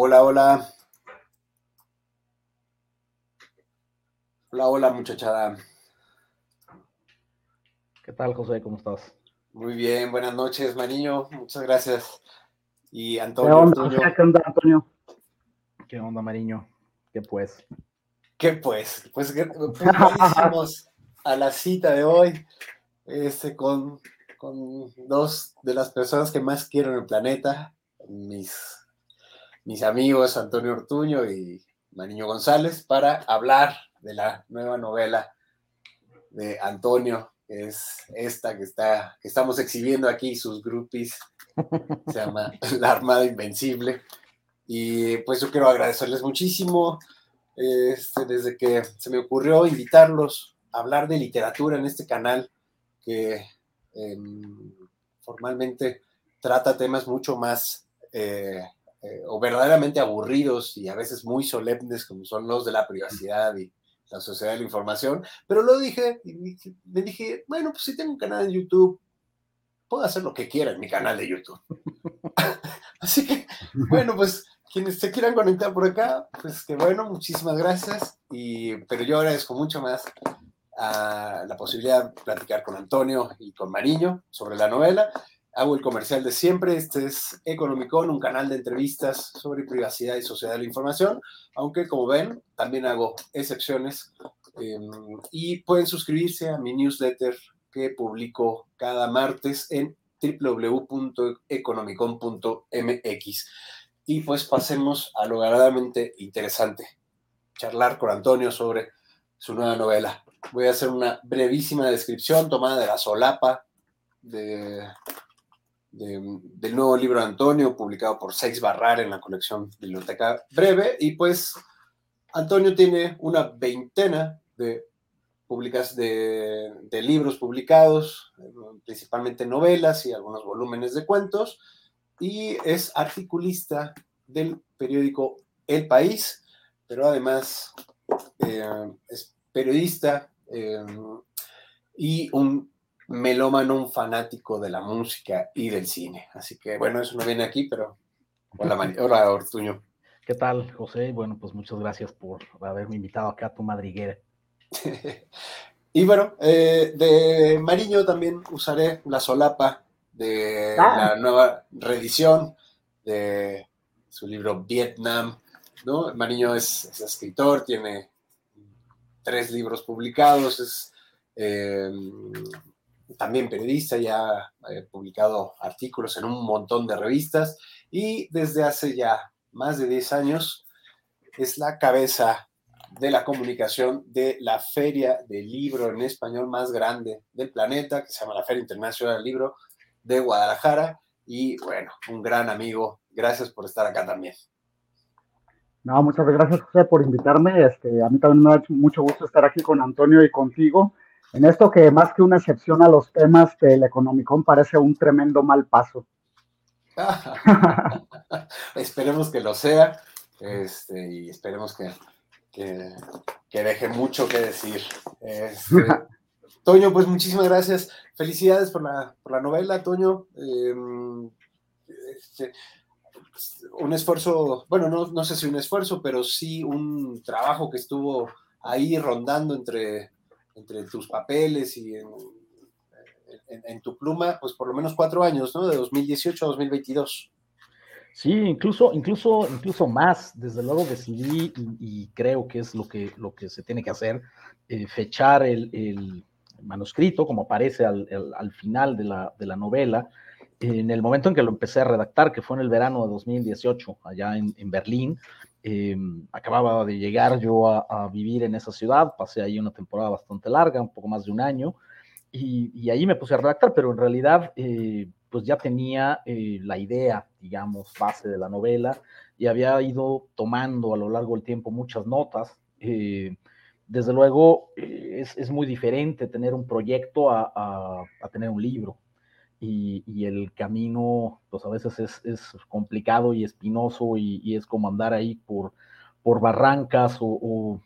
Hola, hola. Hola, hola, muchachada. ¿Qué tal, José? ¿Cómo estás? Muy bien, buenas noches, Mariño. Muchas gracias. Y Antonio. ¿Qué onda, José? ¿Qué onda, Antonio? ¿Qué onda, Mariño? ¿Qué pues? ¿Qué pues? Pues puntualísimos a la cita de hoy, este, con, con dos de las personas que más quiero en el planeta, mis, mis amigos Antonio Ortuño y Mariño González, para hablar de la nueva novela de Antonio, que es esta que, está, que estamos exhibiendo aquí, sus groupies, se llama La Armada Invencible. Y pues yo quiero agradecerles muchísimo este, desde que se me ocurrió invitarlos a hablar de literatura en este canal que em, formalmente trata temas mucho más eh, eh, o verdaderamente aburridos y a veces muy solemnes como son los de la privacidad y la sociedad de la información, pero lo dije y me dije, bueno, pues si tengo un canal en YouTube, puedo hacer lo que quiera en mi canal de YouTube. Así que, bueno, pues quienes se quieran conectar por acá, pues que bueno, muchísimas gracias. Y, pero yo agradezco mucho más a la posibilidad de platicar con Antonio y con Mariño sobre la novela. Hago el comercial de siempre. Este es Economicon, un canal de entrevistas sobre privacidad y sociedad de la información. Aunque, como ven, también hago excepciones. Em, y pueden suscribirse a mi newsletter que publico cada martes en www.economicon.mx. Y pues pasemos a lo verdaderamente interesante, charlar con Antonio sobre su nueva novela. Voy a hacer una brevísima descripción tomada de la solapa de, del nuevo libro de Antonio, publicado por Seix Barrar en la colección Biblioteca Breve. Y pues Antonio tiene una veintena de, publicas, de, de libros publicados, principalmente novelas y algunos volúmenes de cuentos y es articulista del periódico El País, pero además eh, es periodista eh, y un melómano, un fanático de la música y del cine. Así que bueno, eso no viene aquí, pero hola, hola Ortuño. ¿Qué tal, José? Bueno, pues muchas gracias por haberme invitado acá a tu madriguera. y bueno, eh, de Mariño también usaré la solapa de la nueva reedición de su libro Vietnam. ¿no? Mariño es, escritor, tiene tres libros publicados, es eh, también periodista, ya ha publicado artículos en un montón de revistas y desde hace ya más de 10 años es la cabeza de la comunicación de la feria del libro en español más grande del planeta, que se llama la Feria Internacional del Libro, de Guadalajara y bueno, un gran amigo. Gracias por estar acá también. No, muchas gracias José por invitarme. Este, a mí también me hecho mucho gusto estar aquí con Antonio y contigo. En esto que más que una excepción a los temas del Economicón parece un tremendo mal paso. esperemos que lo sea este, y esperemos que, que, que, deje mucho que decir. Este, Toño, pues muchísimas gracias. Felicidades por la, por la novela, Toño. Em, este, un esfuerzo, bueno, no, no, sé si un esfuerzo, pero sí un trabajo que estuvo ahí rondando entre, entre tus papeles y en, en, tu pluma, pues por lo menos cuatro años, ¿no? De 2018 a 2022. Sí, incluso, incluso, incluso más. Desde luego decidí y, creo que es lo que, lo que se tiene que hacer, eh, fechar el, el manuscrito, como aparece al, final de la, novela, en el momento en que lo empecé a redactar, que fue en el verano de 2018, allá en, Berlín, em, acababa de llegar yo a, vivir en esa ciudad, pasé ahí una temporada bastante larga, un poco más de un año, y, ahí me puse a redactar, pero en realidad eh, pues ya tenía eh, la idea, digamos, base de la novela, y había ido tomando a lo largo del tiempo muchas notas. Eh, desde luego eh, es, muy diferente tener un proyecto a, tener un libro. Y, el camino, pues a veces es, complicado y espinoso y, es como andar ahí por, por barrancas o,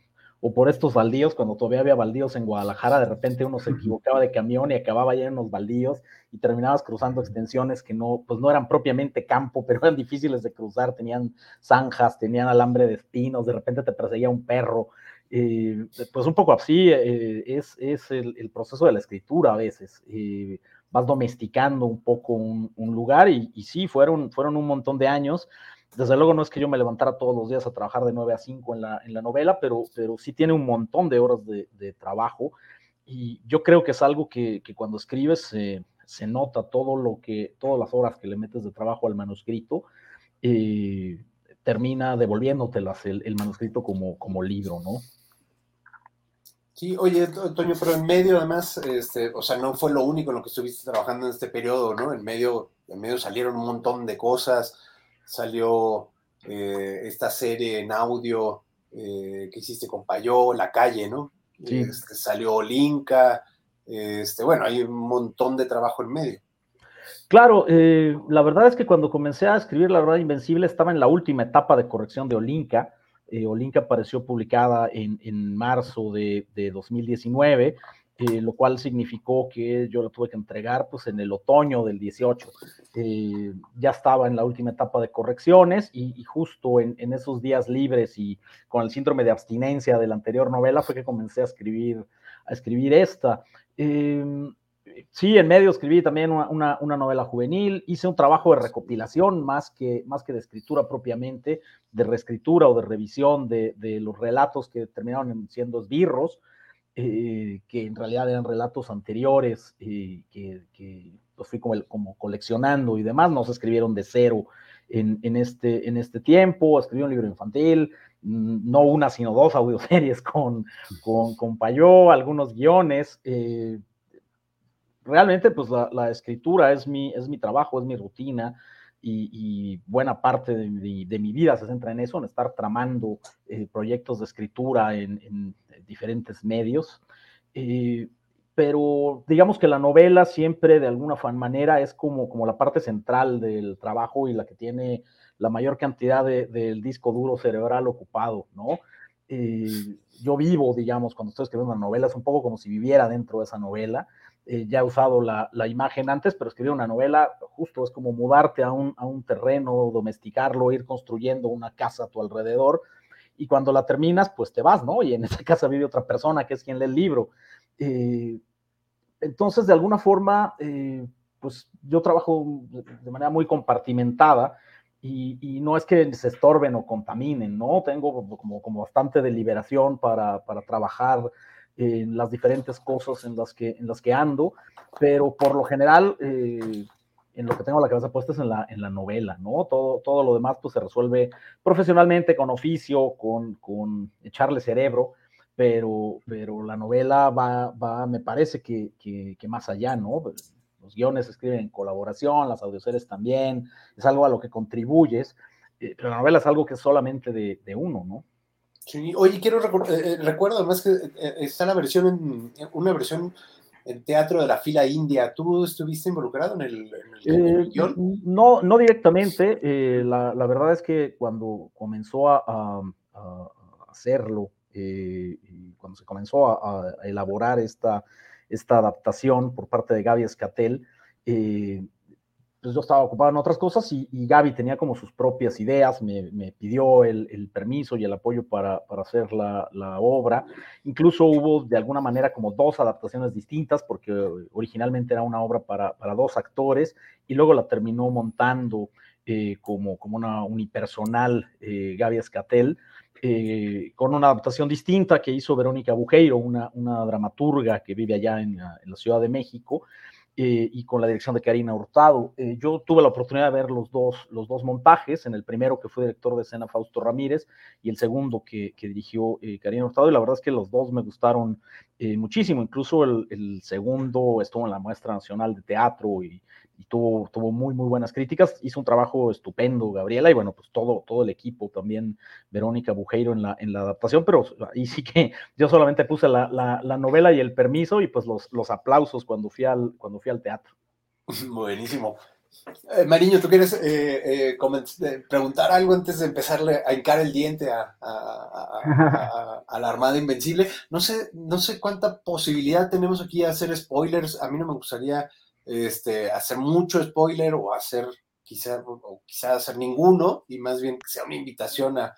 o por estos baldíos, cuando todavía había baldíos en Guadalajara, de repente uno se equivocaba de camión y acababa ya en unos baldíos y terminabas cruzando extensiones que no, pues no eran propiamente campo, pero eran difíciles de cruzar, tenían zanjas, tenían alambre de espinos, de repente te perseguía un perro. Eh, pues un poco así eh, es, es el, proceso de la escritura a veces. Eh, vas domesticando un poco un, lugar y, sí, fueron, fueron un montón de años. Desde luego no es que yo me levantara todos los días a trabajar de 9 a 5 en la, en la novela, pero, pero sí tiene un montón de horas de, trabajo y yo creo que es algo que, que cuando escribes se nota todo lo que, todas las horas que le metes de trabajo al manuscrito, eh, termina devolviéndotelas el, el manuscrito como, como libro, ¿no? Sí, oye, Toño, pero en medio además, este, o sea, no fue lo único en lo que estuviste trabajando en este periodo, ¿no? En medio, en medio salieron un montón de cosas, salió eh, esta serie en audio eh, que hiciste con Payó, La Calle, ¿no? Sí. Este, salió Linka, este, bueno, hay un montón de trabajo en medio. Claro, eh, la verdad es que cuando comencé a escribir La Verdad Invencible estaba en la última etapa de corrección de Olinka. Eh, Olinka apareció publicada en, en marzo de, de 2019, eh, lo cual significó que yo la tuve que entregar pues, en el otoño del 18. Eh, ya estaba en la última etapa de correcciones y, justo en, en, esos días libres y con el síndrome de abstinencia de la anterior novela fue que comencé a escribir, a escribir esta. Eh, sí, en medio escribí también una, una, novela juvenil, hice un trabajo de recopilación más que, más que de escritura propiamente, de reescritura o de revisión de, de los relatos que terminaron siendo esbirros, eh, que en realidad eran relatos anteriores, eh, que, que, los fui como, como, coleccionando y demás, no se escribieron de cero en, en, este, en este tiempo, escribí un libro infantil, no una, sino dos audioseries con, con, con Payó, algunos guiones. Eh, realmente, pues la, escritura es mi, es mi trabajo, es mi rutina. Y, buena parte de mi, vida se centra en eso, en estar tramando eh, proyectos de escritura en, en diferentes medios. Eh, pero digamos que la novela siempre de alguna manera es como, como la parte central del trabajo y la que tiene la mayor cantidad del de, disco duro cerebral ocupado, ¿no? Eh, yo vivo, digamos, cuando estoy escribiendo una novela, es un poco como si viviera dentro de esa novela. Eh, ya he usado la, la, imagen antes, pero escribir una novela justo es como mudarte a un, a un terreno, domesticarlo, ir construyendo una casa a tu alrededor y cuando la terminas, pues te vas, ¿no? Y en esa casa vive otra persona que es quien lee el libro. Eh, entonces, de alguna forma, eh, pues yo trabajo de manera muy compartimentada y, y, no es que se estorben o contaminen, ¿no? Tengo como, como bastante deliberación para, para trabajar en las diferentes cosas en las que, en las que ando, pero por lo general, eh, en lo que tengo la cabeza puesta es en la, en la novela, ¿no? Todo, todo lo demás pues se resuelve profesionalmente, con oficio, con, con echarle cerebro, pero, pero la novela va, va me parece que, que, más allá, ¿no? los guiones se escriben en colaboración, las audioseries también, es algo a lo que contribuyes, eh, pero la novela es algo que es solamente de, de uno, ¿no? Sí, oye, quiero recordar, eh, recuerdo además que eh, está la versión en, una versión en teatro de la fila india. ¿Tú estuviste involucrado en el, en el, en el guion? No, no directamente. Eh, la, la, verdad es que cuando comenzó a, a, a hacerlo, eh, y cuando se comenzó a, a, elaborar esta, esta adaptación por parte de Gaby Escatel, eh, pues yo estaba ocupado en otras cosas y, Gaby tenía como sus propias ideas, me, pidió el, permiso y el apoyo para, hacer la, obra. Incluso hubo de alguna manera como dos adaptaciones distintas, porque originalmente era una obra para, dos actores y luego la terminó montando eh, como, como una unipersonal eh, Gaby Escatel. Eh, con una adaptación distinta que hizo Verónica Bujeiro, una, dramaturga que vive allá en la Ciudad de México, eh, y con la dirección de Karina Hurtado. Eh, yo tuve la oportunidad de ver los dos, los dos montajes, en el primero que fue director de escena Fausto Ramírez y el segundo que, que dirigió eh, Karina Hurtado, y la verdad es que los dos me gustaron muchísimo, incluso el, el, segundo estuvo en la muestra nacional de teatro y, y tuvo, tuvo muy, muy buenas críticas. Hizo un trabajo estupendo, Gabriela, y bueno, pues todo, todo el equipo, también Verónica Bujeiro en la, en la adaptación, pero ahí sí que yo solamente puse la, la, la novela y el permiso y pues los, los aplausos cuando fui al, cuando fui al teatro. Buenísimo. Eh, Mariño, ¿tú quieres eh, eh, preguntar algo antes de empezarle a hincar el diente a, la Armada Invencible? No sé, no sé cuánta posibilidad tenemos aquí de hacer spoilers. A mí no me gustaría este, hacer mucho spoiler o hacer quizá, o quizá hacer ninguno, y más bien que sea una invitación a,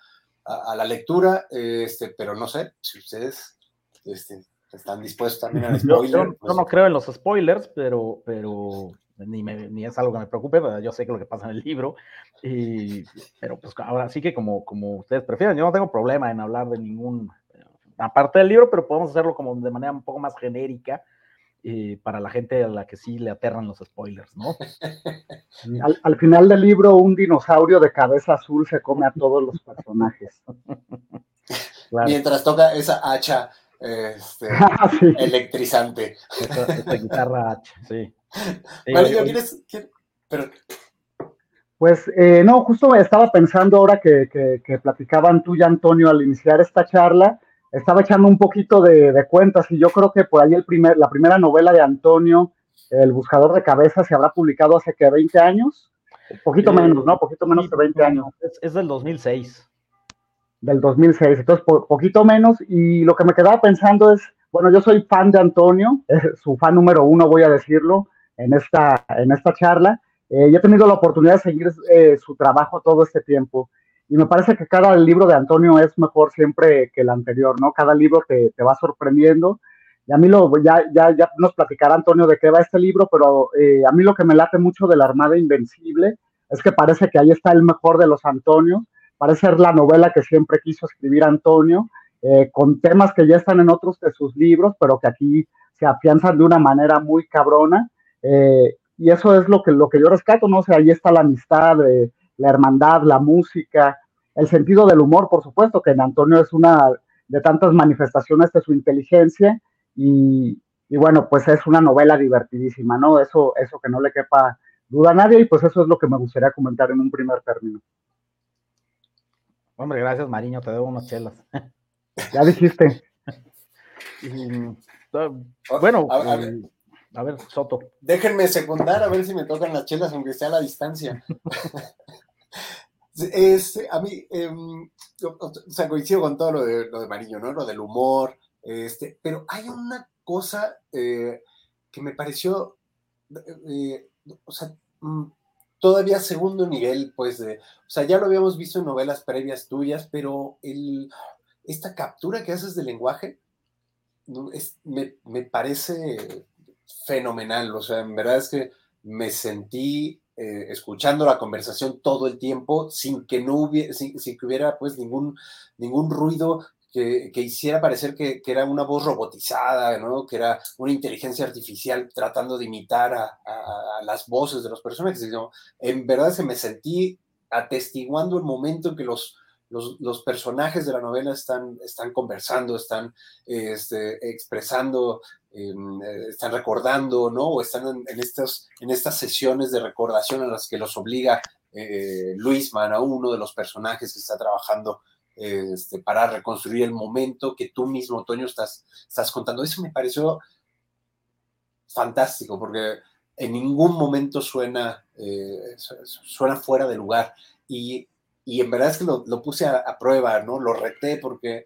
la lectura, este, pero no sé si ustedes este, están dispuestos también a spoiler. Yo, pues no creo en los spoilers, pero, pero ni, ni, es algo que me preocupe, yo sé que lo que pasa en el libro, y, pero pues ahora sí que como, como ustedes prefieren, yo no tengo problema en hablar de ningún, aparte del libro, pero podemos hacerlo como de manera un poco más genérica, eh, para la gente a la que sí le aterran los spoilers, ¿no? Al, final del libro, un dinosaurio de cabeza azul se come a todos los personajes. Mientras toca esa hacha este, ah, electrizante. Esta, guitarra hacha, sí. Pues eh, no, justo estaba pensando ahora que, que, platicaban tú y Antonio al iniciar esta charla, estaba echando un poquito de, cuentas y yo creo que por ahí el primer, la primera novela de Antonio, El Buscador de Cabezas, se habrá publicado hace que 20 años, un poquito menos, ¿no? Poquito menos de 20 años. Es, del 2006. Del 2006, entonces poquito menos y lo que me quedaba pensando es, bueno, yo soy fan de Antonio, su fan número uno, voy a decirlo, en esta, en esta charla. Eh, yo he tenido la oportunidad de seguir eh, su trabajo todo este tiempo y me parece que cada libro de Antonio es mejor siempre que el anterior, ¿no? Cada libro te, te va sorprendiendo. Y a mí lo, ya, ya, ya nos platicará Antonio de qué va este libro, pero eh, a mí lo que me late mucho de la Armada Invencible es que parece que ahí está el mejor de los Antonios, parece ser la novela que siempre quiso escribir Antonio, eh, con temas que ya están en otros de sus libros, pero que aquí se afianzan de una manera muy cabrona. Eh, y eso es lo que, lo que yo rescato, ¿no? O sea, ahí está la amistad, la hermandad, la música, el sentido del humor, por supuesto, que en Antonio es una de tantas manifestaciones de su inteligencia y, bueno, pues es una novela divertidísima, ¿no? Eso, eso que no le quepa duda a nadie y pues eso es lo que me gustaría comentar en un primer término. Hombre, gracias Mariño, te debo unas chelas. Ya dijiste. bueno, eh, a ver, Soto. Déjenme secundar a ver si me tocan las chelas, aunque sea a la distancia. Este, a mí, em, o, sea, coincido con todo lo de, lo de Mariño, ¿no? Lo del humor, este, pero hay una cosa eh, que me pareció, eh, o sea, mm, todavía segundo nivel, pues, de, o sea, ya lo habíamos visto en novelas previas tuyas, pero el, esta captura que haces del lenguaje es, me, me parece fenomenal. O sea, en verdad es que me sentí eh, escuchando la conversación todo el tiempo sin que no hubiera, sin, que hubiera pues ningún, ningún ruido que, que hiciera parecer que, que, era una voz robotizada, ¿no? que era una inteligencia artificial tratando de imitar a, a, las voces de los personajes. En verdad se me sentí atestiguando el momento en que los, los, personajes de la novela están, están conversando, están este, expresando, em, eh, están recordando, ¿no? O están en, en, en estas sesiones de recordación a las que los obliga eh, Luisman a uno de los personajes que está trabajando este, para reconstruir el momento que tú mismo, Toño, estás, estás contando. Eso me pareció fantástico, porque en ningún momento suena, eh, suena fuera de lugar. Y y en verdad es que lo, puse a, prueba, ¿no? Lo reté porque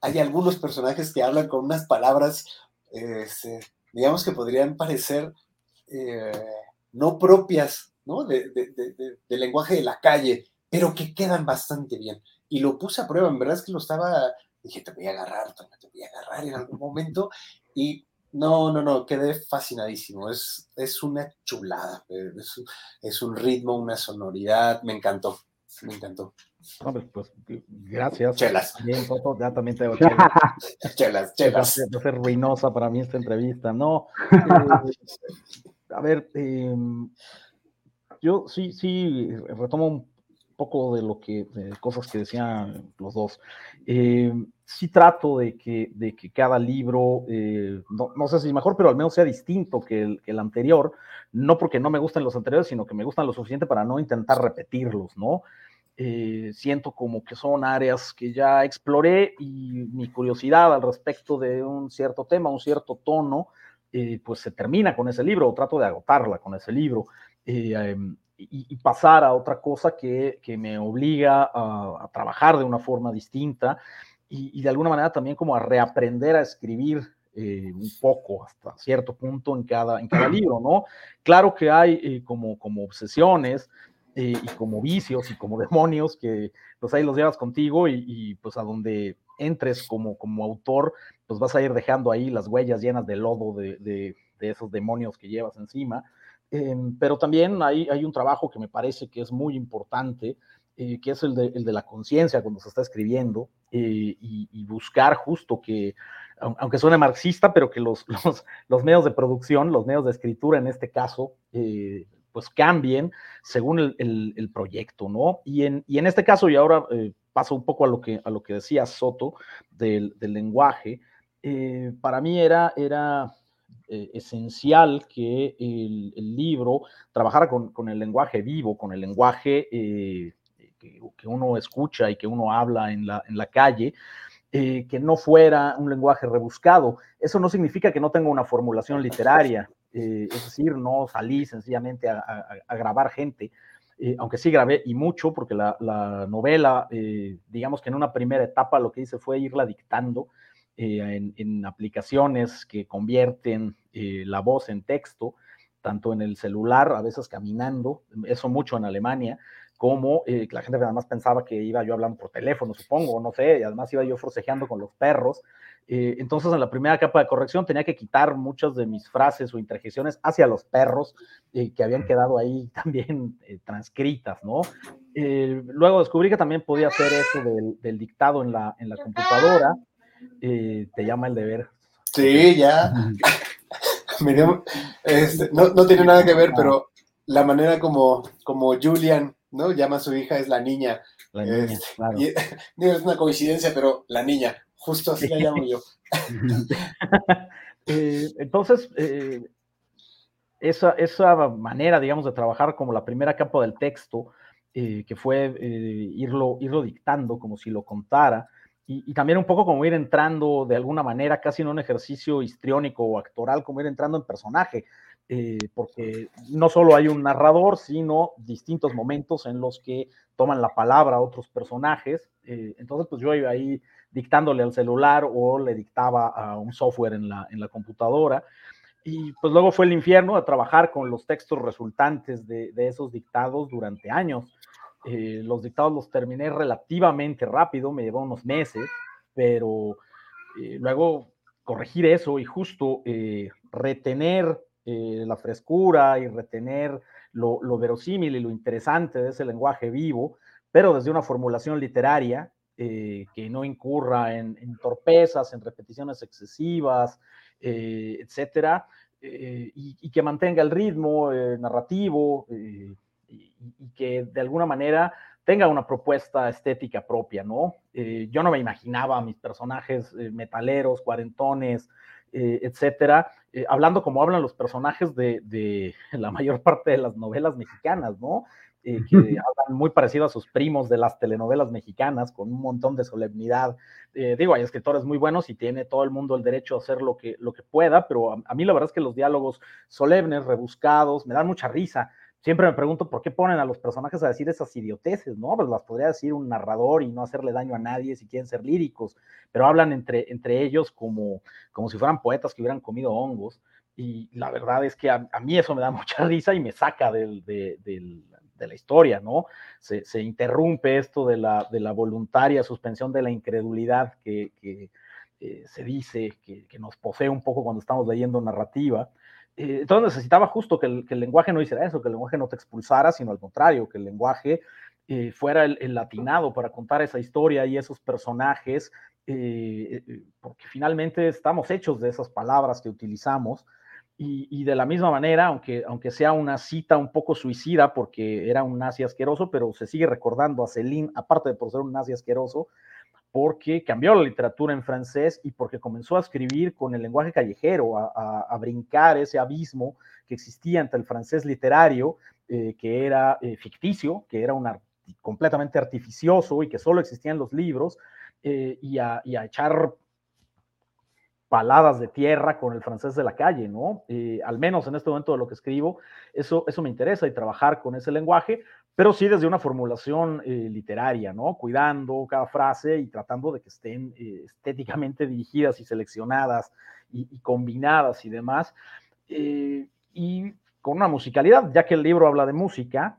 hay algunos personajes que hablan con unas palabras, este, digamos que podrían parecer eh, no propias, ¿no? De, del lenguaje de la calle, pero que quedan bastante bien. Y lo puse a prueba, en verdad es que lo estaba, dije, te voy a agarrar, te voy a agarrar en algún momento, y no, no, no, quedé fascinadísimo. Es, es una chulada, es, es un ritmo, una sonoridad, me encantó me encantó. Hombre, pues gracias. Chelas. Bien, ya también te chelas. chelas, chelas. Va a ser ruinosa para mí esta entrevista. No. Eh, a ver, em, yo sí, sí, retomo un poco de lo que, de cosas que decían los dos. Em, sí trato de que, de que cada libro, eh, no, no, sé si mejor, pero al menos sea distinto que el, que el, anterior, no porque no me gusten los anteriores, sino que me gustan lo suficiente para no intentar repetirlos, ¿no? Eh, siento como que son áreas que ya exploré y mi curiosidad al respecto de un cierto tema, un cierto tono, eh, pues se termina con ese libro, o trato de agotarla con ese libro. em, y, pasar a otra cosa que, me obliga a, trabajar de una forma distinta y, de alguna manera también como a reaprender a escribir eh, un poco hasta cierto punto en cada, en cada libro, ¿no? Claro que hay eh, como, como obsesiones y como vicios y como demonios que pues ahí los llevas contigo y, pues a donde entres como, como autor, pues vas a ir dejando ahí las huellas llenas de lodo de, de, de esos demonios que llevas encima. Em, pero también hay, hay un trabajo que me parece que es muy importante, eh, que es el de, el de la conciencia cuando se está escribiendo eh, y, buscar justo que, aunque suene marxista, pero que los, los, los, medios de producción, los medios de escritura en este caso, eh, pues cambien según el, el, proyecto, ¿no? Y en, y en este caso, y ahora paso un poco a lo que, a lo que decía Soto del, del lenguaje, para mí era, era eh, esencial que el, libro trabajara con, el lenguaje vivo, con el lenguaje eh, que, uno escucha y que uno habla en la, en la calle, eh, que no fuera un lenguaje rebuscado. Eso no significa que no tenga una formulación literaria, es decir, no salí sencillamente a, grabar gente. aunque sí grabé y mucho, porque la, la novela, digamos que en una primera etapa lo que hice fue irla dictando, eh, en, aplicaciones que convierten eh, la voz en texto, tanto en el celular, a veces caminando, eso mucho en Alemania, como eh, la gente además pensaba que iba yo hablando por teléfono, supongo, no sé, y además iba yo forcejeando con los perros. Entonces, en la primera capa de corrección tenía que quitar muchas de mis frases o interjecciones hacia los perros que habían quedado ahí también transcritas, ¿no? luego descubrí que también podía hacer eso del, del dictado en la, en la computadora te llama el deber. Sí, ya. Este, no, tiene nada que ver, pero la manera como, como Julian ¿no? llama a su hija es la niña. La niña, este, claro. es una coincidencia, pero la niña, justo así la llamo yo. Eh, entonces, eh, esa, esa, manera, digamos, de trabajar como la primera capa del texto, eh, que fue irlo, irlo dictando como si lo contara, y, también un poco como ir entrando de alguna manera, casi en un ejercicio histriónico o actoral, como ir entrando en personaje, eh, porque no solo hay un narrador, sino distintos momentos en los que toman la palabra otros personajes. Eh, entonces, pues yo iba ahí dictándole al celular o le dictaba a un software en la, en la computadora. Y pues luego fue el infierno de trabajar con los textos resultantes de, de esos dictados durante años. Eh, los dictados los terminé relativamente rápido, me llevó unos meses, pero eh, luego corregir eso y justo eh, retener la frescura y retener lo, verosímil y lo interesante de ese lenguaje vivo, pero desde una formulación literaria que no incurra en, torpezas, en repeticiones excesivas, etcétera, y, y, que mantenga el ritmo narrativo y, que de alguna manera tenga una propuesta estética propia, ¿no? Eh, yo no me imaginaba a mis personajes eh, metaleros, cuarentones, eh, etcétera, hablando como hablan los personajes de, de, la mayor parte de las novelas mexicanas, ¿no? que hablan muy parecido a sus primos de las telenovelas mexicanas, con un montón de solemnidad. digo, hay escritores muy buenos y tiene todo el mundo el derecho a hacer lo que, lo que pueda, pero a, a mí la verdad es que los diálogos solemnes, rebuscados, me dan mucha risa siempre me pregunto por qué ponen a los personajes a decir esas idioteces, ¿no? Pues las podría decir un narrador y no hacerle daño a nadie si quieren ser líricos, pero hablan entre, entre ellos como, como si fueran poetas que hubieran comido hongos. Y la verdad es que a, mí eso me da mucha risa y me saca del, de, la historia, ¿no? Se, interrumpe esto de la, voluntaria suspensión de la incredulidad que, que eh, se dice, que, que, nos posee un poco cuando estamos leyendo narrativa. Eh, entonces necesitaba justo que el, lenguaje no hiciera eso, que el lenguaje no te expulsara, sino al contrario, que el lenguaje eh, fuera el, latinado para contar esa historia y esos personajes, eh, porque finalmente estamos hechos de esas palabras que utilizamos. Y, de la misma manera, aunque, aunque sea una cita un poco suicida, porque era un nazi asqueroso, pero se sigue recordando a Celine, aparte de por ser un nazi asqueroso, porque cambió la literatura en francés y porque comenzó a escribir con el lenguaje callejero, a, brincar ese abismo que existía entre el francés literario, eh, que era eh, ficticio, que era un completamente artificioso y que solo existía en los libros, eh, y, a, echar paladas de tierra con el francés de la calle, ¿no? al menos en este momento de lo que escribo, eso, eso me interesa y trabajar con ese lenguaje, pero sí desde una formulación eh, literaria, ¿no? Cuidando cada frase y tratando de que estén eh, estéticamente dirigidas y seleccionadas y, combinadas y demás. Eh, y con una musicalidad, ya que el libro habla de música,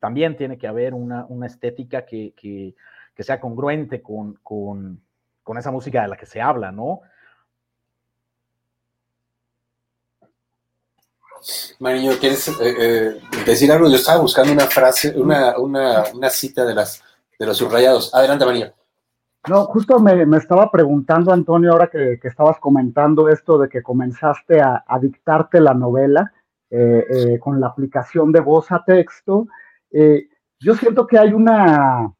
también tiene que haber una, estética que, que, sea congruente con, con, con esa música de la que se habla, ¿no? Mariño, ¿quieres eh, eh, decir algo? Yo estaba buscando una frase, una, una, una cita de, las, de los subrayados. Adelante, Mariño. No, justo me, me, estaba preguntando, Antonio, ahora que, que, estabas comentando esto de que comenzaste a, dictarte la novela eh, con la aplicación de voz a texto. yo siento que hay una,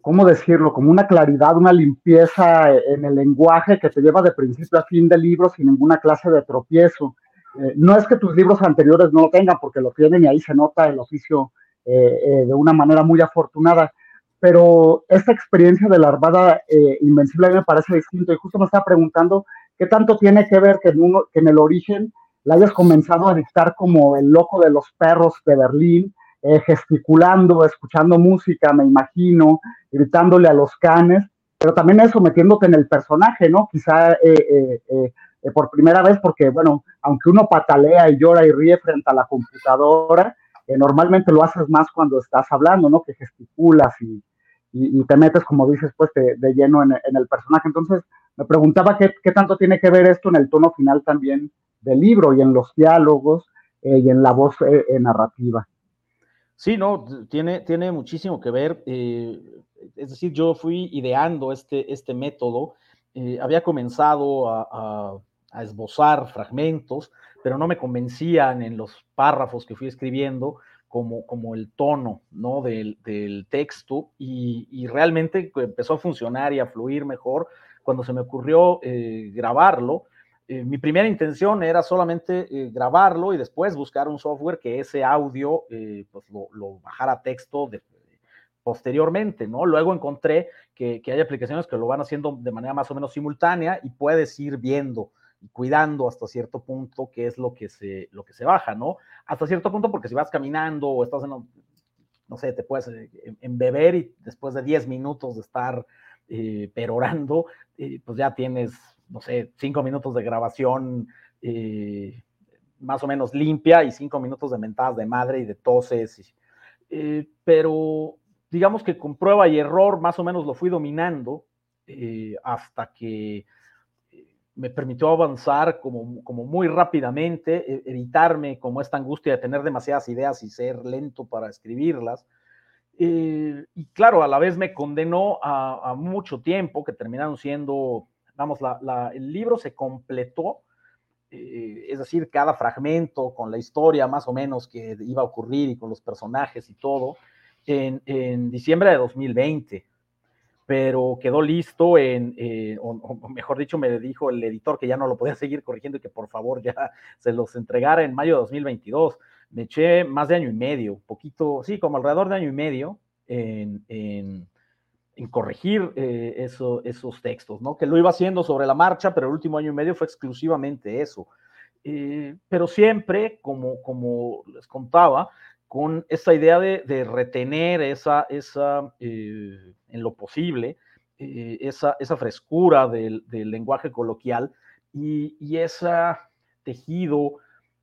¿cómo decirlo? Como una claridad, una limpieza en el lenguaje que te lleva de principio a fin del libro sin ninguna clase de tropiezo. Eh, no es que tus libros anteriores no lo tengan, porque lo tienen y ahí se nota el oficio eh, eh, de una manera muy afortunada, pero esta experiencia de la Armada Invencible a mí me parece distinto y justo me estaba preguntando qué tanto tiene que ver que en, el origen la hayas comenzado a dictar como el loco de los perros de Berlín, gesticulando, escuchando música, me imagino, gritándole a los canes, pero también eso metiéndote en el personaje, ¿no? Quizá eh, por primera vez, porque, bueno, aunque uno patalea y llora y ríe frente a la computadora, eh, normalmente lo haces más cuando estás hablando, ¿no? Que gesticulas y, y, te metes, como dices, pues, de, lleno en, el personaje. Entonces, me preguntaba qué, qué, tanto tiene que ver esto en el tono final también del libro y en los diálogos eh, y en la voz narrativa. Sí, no, tiene, tiene muchísimo que ver. es decir, yo fui ideando este, este método. había comenzado a esbozar fragmentos, pero no me convencían en los párrafos que fui escribiendo como, como el tono ¿no? del, texto y, realmente empezó a funcionar y a fluir mejor cuando se me ocurrió eh, grabarlo. Eh, mi primera intención era solamente eh, grabarlo y después buscar un software que ese audio pues lo, bajara a texto posteriormente, ¿no? Luego encontré que, que, hay aplicaciones que lo van haciendo de manera más o menos simultánea y puedes ir viendo cuidando hasta cierto punto qué es lo que se, lo que se baja, ¿no? Hasta cierto punto, porque si vas caminando o estás en, no sé, te puedes eh, embeber y después de 10 minutos de estar eh, perorando, eh, pues ya tienes, no sé, 5 minutos de grabación más o menos limpia y 5 minutos de mentadas de madre y de toses. pero digamos que con prueba y error más o menos lo fui dominando hasta que me permitió avanzar como, como muy rápidamente, e, evitarme como esta angustia de tener demasiadas ideas y ser lento para escribirlas. Eh, y claro, a la vez me condenó a, mucho tiempo, que terminaron siendo, vamos, la, el libro se completó, eh, es decir, cada fragmento con la historia más o menos que iba a ocurrir y con los personajes y todo, en, en diciembre de 2020 pero quedó listo en, eh, o, mejor dicho, me dijo el editor que ya no lo podía seguir corrigiendo y que por favor ya se los entregara en mayo de 2022. Me eché más de año y medio, poquito, sí, como alrededor de año y medio en, corregir eh, eso, esos textos, ¿no? Que lo iba haciendo sobre la marcha, pero el último año y medio fue exclusivamente eso. Eh, pero siempre, como, como les contaba, con esa idea de, retener esa, eh, en lo posible, eh, esa, frescura del, lenguaje coloquial y, ese tejido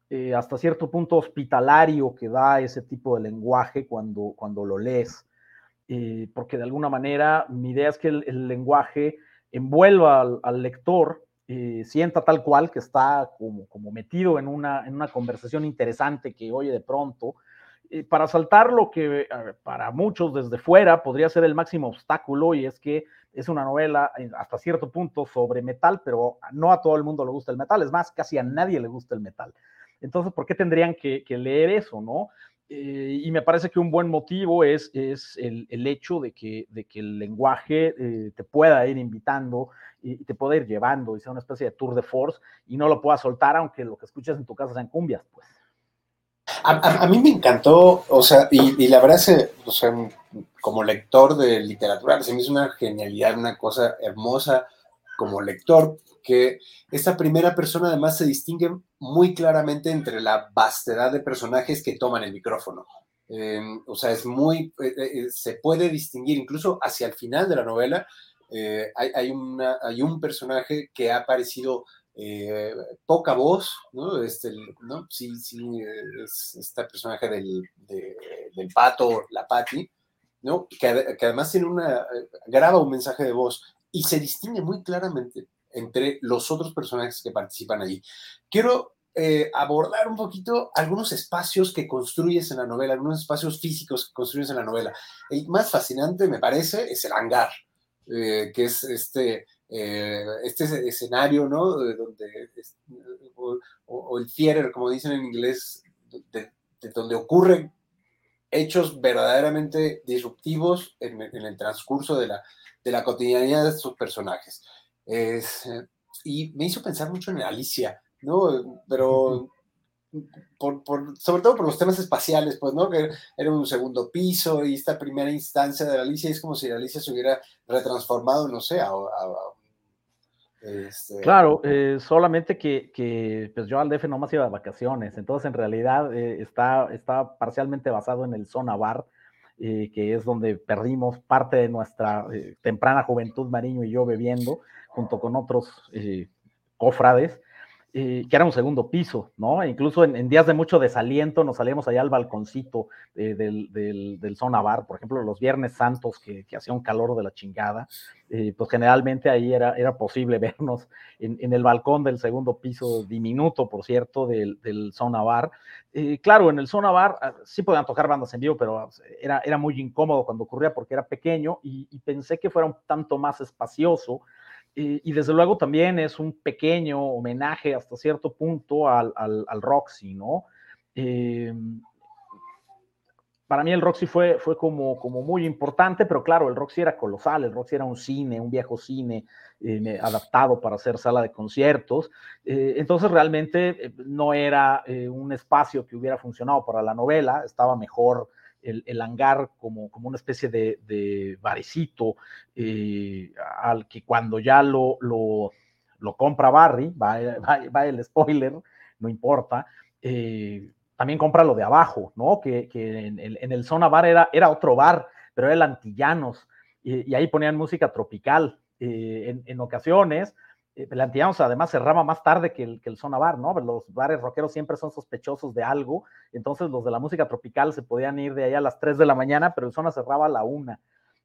eh, hasta cierto punto hospitalario que da ese tipo de lenguaje cuando, lo lees. porque de alguna manera mi idea es que el, lenguaje envuelva al, lector sienta tal cual que está como, como metido en una conversación interesante que oye de pronto para saltar lo que para muchos desde fuera podría ser el máximo obstáculo y es que es una novela eh, hasta cierto punto sobre metal, pero no a todo el mundo le gusta el metal, es más, casi a nadie le gusta el metal. Entonces, ¿por qué tendrían que, leer eso, no? Eh, y me parece que un buen motivo es, es el, hecho de que, de que el lenguaje eh, te pueda ir invitando y, te pueda ir llevando y sea una especie de tour de force y no lo puedas soltar aunque lo que escuches en tu casa sean cumbias, pues. A, mí me encantó, o sea, y, la verdad es o sea, como lector de literatura, se me hizo una genialidad, una cosa hermosa, como lector que esta primera persona además se distingue muy claramente entre la vastedad de personajes que toman el micrófono. Em, o sea, es muy, eh, eh, se puede distinguir incluso hacia el final de la novela. hay, hay, una, hay un personaje que ha aparecido eh, poca voz, ¿no? Este, ¿no? Sí, sí, es este personaje del, del pato, la Patti, ¿no? Que, que, además tiene una, graba un mensaje de voz y se distingue muy claramente entre los otros personajes que participan allí. Quiero eh, abordar un poquito algunos espacios que construyes en la novela, algunos espacios físicos que construyes en la novela. El más fascinante, me parece, es el hangar, eh, que es este eh, este escenario, ¿no? donde, o, el theater, como dicen en inglés, de, donde ocurren hechos verdaderamente disruptivos en, el transcurso de la, de la, cotidianidad de estos personajes. y me hizo pensar mucho en Alicia, ¿no? Pero por, sobre todo por los temas espaciales, pues, ¿no? Que era un segundo piso y esta primera instancia de Alicia es como si Alicia se hubiera retransformado, no sé, a, este... Claro, eh, solamente que, pues yo al DF nomás iba de vacaciones, entonces en realidad eh, está, está parcialmente basado en el Zona Bar, eh, que es donde perdimos parte de nuestra temprana juventud, Mariño y yo bebiendo, junto con otros cofrades. Eh, que era un segundo piso, ¿no? E incluso en, días de mucho desaliento nos salíamos allá al balconcito eh, del, del, zona bar, por ejemplo, los viernes santos que, hacía un calor de la chingada, eh, pues generalmente ahí era, era posible vernos en, el balcón del segundo piso diminuto, por cierto, del, del zona bar. claro, en el zona bar ah, sí podían tocar bandas en vivo, pero era, era muy incómodo cuando ocurría porque era pequeño y, y pensé que fuera un tanto más espacioso y, desde luego también es un pequeño homenaje hasta cierto punto al, al, Roxy, ¿no? Em, para mí el Roxy fue, fue como, como muy importante, pero claro, el Roxy era colosal, el Roxy era un cine, un viejo cine eh, adaptado para hacer sala de conciertos, eh, entonces realmente eh, no era un espacio que hubiera funcionado para la novela, estaba mejor el, hangar como, como una especie de, de barecito eh, al que cuando ya lo, lo, lo compra Barry, va, va, el spoiler, no importa, eh, también compra lo de abajo, ¿no? Que, que en, en, el Zona Bar era, era otro bar, pero era el Antillanos, y, y ahí ponían música tropical. Eh, en, en ocasiones, eh, además cerraba más tarde que el, que el Zona Bar, ¿no? Los bares rockeros siempre son sospechosos de algo, entonces los de la música tropical se podían ir de ahí a las 3 de la mañana, pero el Zona cerraba a la 1.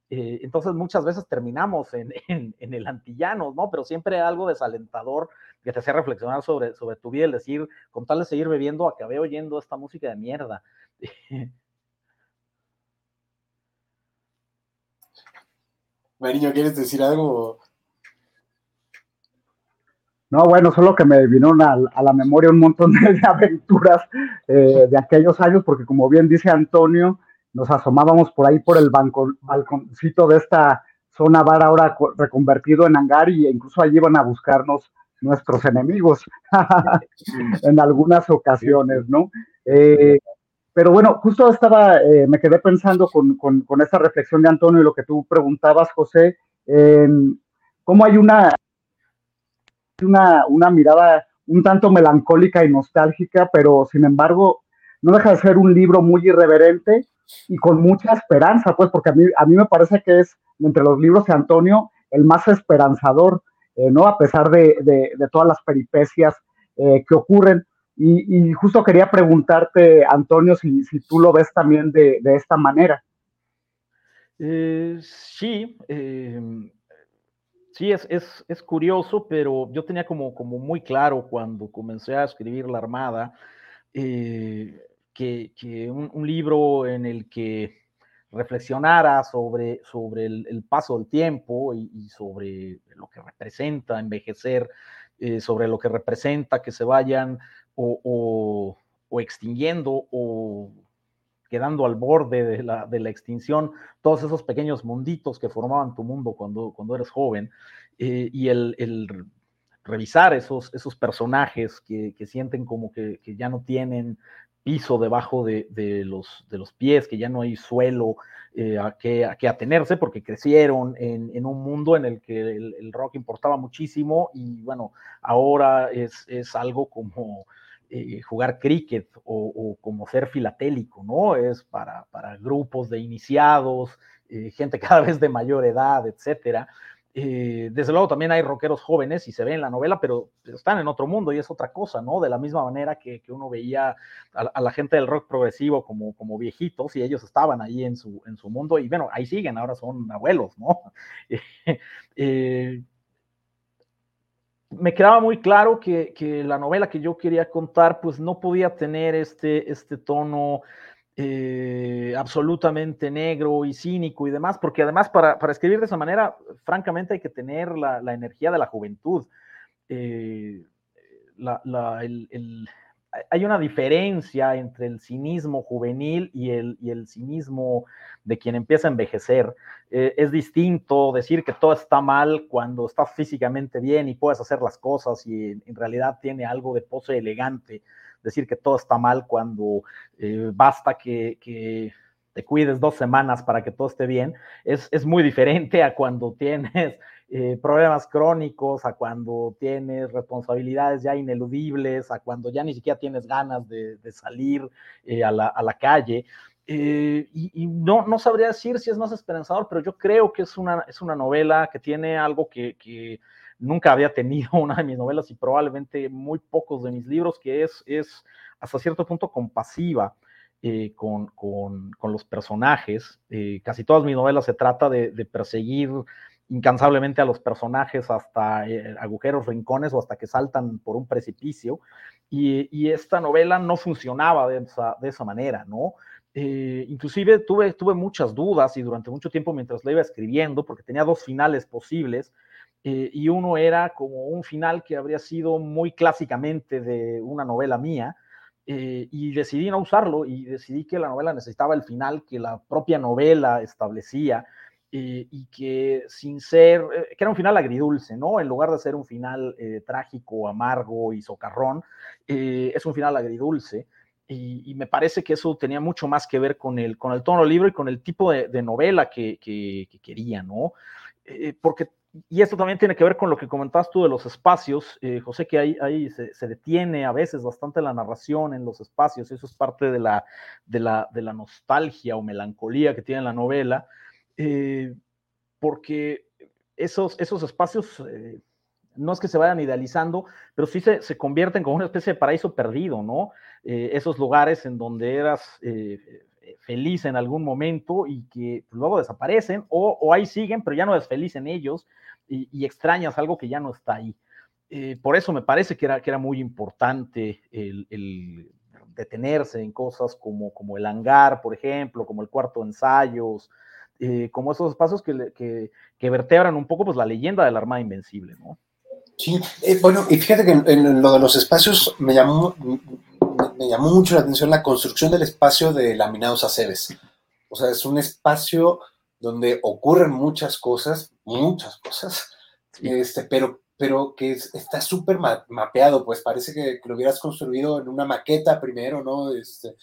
Eh, entonces muchas veces terminamos en, en, el antillano, ¿no? Pero siempre algo desalentador que te hacía reflexionar sobre, sobre tu vida, el decir, con tal de seguir bebiendo, acabé oyendo esta música de mierda. Mariño, ¿quieres decir algo? No, bueno, solo que me vinieron a, la memoria un montón de, aventuras eh, de aquellos años, porque como bien dice Antonio, nos asomábamos por ahí por el balconcito de esta zona bar ahora reconvertido en hangar y incluso allí iban a buscarnos nuestros enemigos en algunas ocasiones, ¿no? Eh, pero bueno, justo estaba, eh, me quedé pensando con, con, esta reflexión de Antonio y lo que tú preguntabas, José, cómo hay una una, una mirada un tanto melancólica y nostálgica, pero sin embargo no deja de ser un libro muy irreverente y con mucha esperanza, pues, porque a mí, a mí me parece que es, entre los libros de Antonio, el más esperanzador, eh, ¿no? A pesar de, de, todas las peripecias eh, que ocurren. Y, justo quería preguntarte, Antonio, si, si tú lo ves también de, de esta manera. Eh, sí, Sí, es, es, curioso, pero yo tenía como, como muy claro cuando comencé a escribir La Armada eh, que, un, libro en el que reflexionara sobre, sobre el, paso del tiempo y, sobre lo que representa envejecer, eh, sobre lo que representa que se vayan o, o extinguiendo o quedando al borde de la, extinción, todos esos pequeños munditos que formaban tu mundo cuando, eres joven, eh, y el, revisar esos, personajes que, sienten como que, ya no tienen piso debajo de, los, pies, que ya no hay suelo eh, a, que, atenerse, porque crecieron en, un mundo en el que el, rock importaba muchísimo y bueno, ahora es algo como eh, jugar cricket o, como ser filatélico, ¿no? Es para, para grupos de iniciados, eh, gente cada vez de mayor edad, etcétera. Eh, desde luego también hay rockeros jóvenes y se ve en la novela, pero, están en otro mundo y es otra cosa, ¿no? De la misma manera que, uno veía a, la gente del rock progresivo como, como viejitos y ellos estaban ahí en su, en su mundo y bueno, ahí siguen, ahora son abuelos, ¿no? me quedaba muy claro que, que, la novela que yo quería contar pues no podía tener este, este tono eh, absolutamente negro y cínico y demás, porque además para, escribir de esa manera, francamente hay que tener la, energía de la juventud. Eh, hay una diferencia entre el cinismo juvenil y el, y el cinismo de quien empieza a envejecer. Eh, es distinto decir que todo está mal cuando estás físicamente bien y puedes hacer las cosas y en realidad tiene algo de pose elegante decir que todo está mal cuando eh, basta que, te cuides dos semanas para que todo esté bien, es, muy diferente a cuando tienes eh, problemas crónicos, a cuando tienes responsabilidades ya ineludibles, a cuando ya ni siquiera tienes ganas de, salir eh, a, la, calle. y, no, no sabría decir si es más esperanzador, pero yo creo que es una, es una novela que tiene algo que, que nunca había tenido una de mis novelas y probablemente muy pocos de mis libros, que es, es hasta cierto punto compasiva eh, con, los personajes. Eh, casi todas mis novelas se trata de, perseguir incansablemente a los personajes hasta eh, agujeros, rincones o hasta que saltan por un precipicio. Y, esta novela no funcionaba de esa, manera, ¿no? inclusive tuve, tuve muchas dudas y durante mucho tiempo mientras la iba escribiendo, porque tenía dos finales posibles, eh, y uno era como un final que habría sido muy clásicamente de una novela mía, eh, y decidí no usarlo y decidí que la novela necesitaba el final que la propia novela establecía eh, y que sin ser, que era un final agridulce, ¿no? En lugar de ser un final trágico, amargo y socarrón, es un final agridulce. Y, me parece que eso tenía mucho más que ver con el, con el tono del libro y con el tipo de, novela que, que, que quería, ¿no? porque y esto también tiene que ver con lo que comentabas tú de los espacios, eh, José, que ahí, ahí se, detiene a veces bastante la narración en los espacios, eso es parte de la, de la, de la nostalgia o melancolía que tiene la novela, eh, porque esos, esos espacios eh, no es que se vayan idealizando, pero sí se, se, convierten como una especie de paraíso perdido, ¿no? esos lugares en donde eras feliz en algún momento y que luego desaparecen o, o, ahí siguen, pero ya no es feliz en ellos y, extrañas algo que ya no está ahí. Eh, por eso me parece que era, que era muy importante el, detenerse en cosas como, como el hangar, por ejemplo, como el cuarto de ensayos, eh, como esos espacios que, que, que, vertebran un poco pues, la leyenda de la Armada Invencible, ¿no? Sí, eh, bueno, y fíjate que en, lo de los espacios me llamó, me llamó mucho la atención la construcción del espacio de Laminados Aceves. O sea, es un espacio donde ocurren muchas cosas, muchas cosas, este, pero, pero que está súper mapeado, pues parece que, lo hubieras construido en una maqueta primero, ¿no? Este,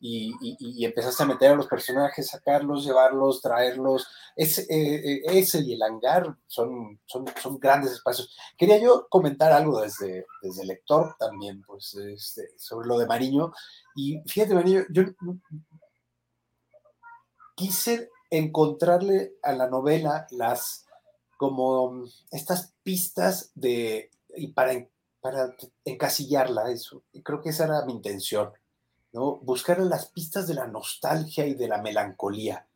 y, y, empezaste a meter a los personajes, sacarlos, llevarlos, traerlos. Ese, eh, eh, ese y el hangar son, son, son, grandes espacios. Quería yo comentar algo desde, desde el lector también, pues, este, sobre lo de Mariño. Y fíjate, Mariño, yo quise encontrarle a la novela las como estas pistas de y para, para encasillarla eso creo que esa era mi intención no buscar las pistas de la nostalgia y de la melancolía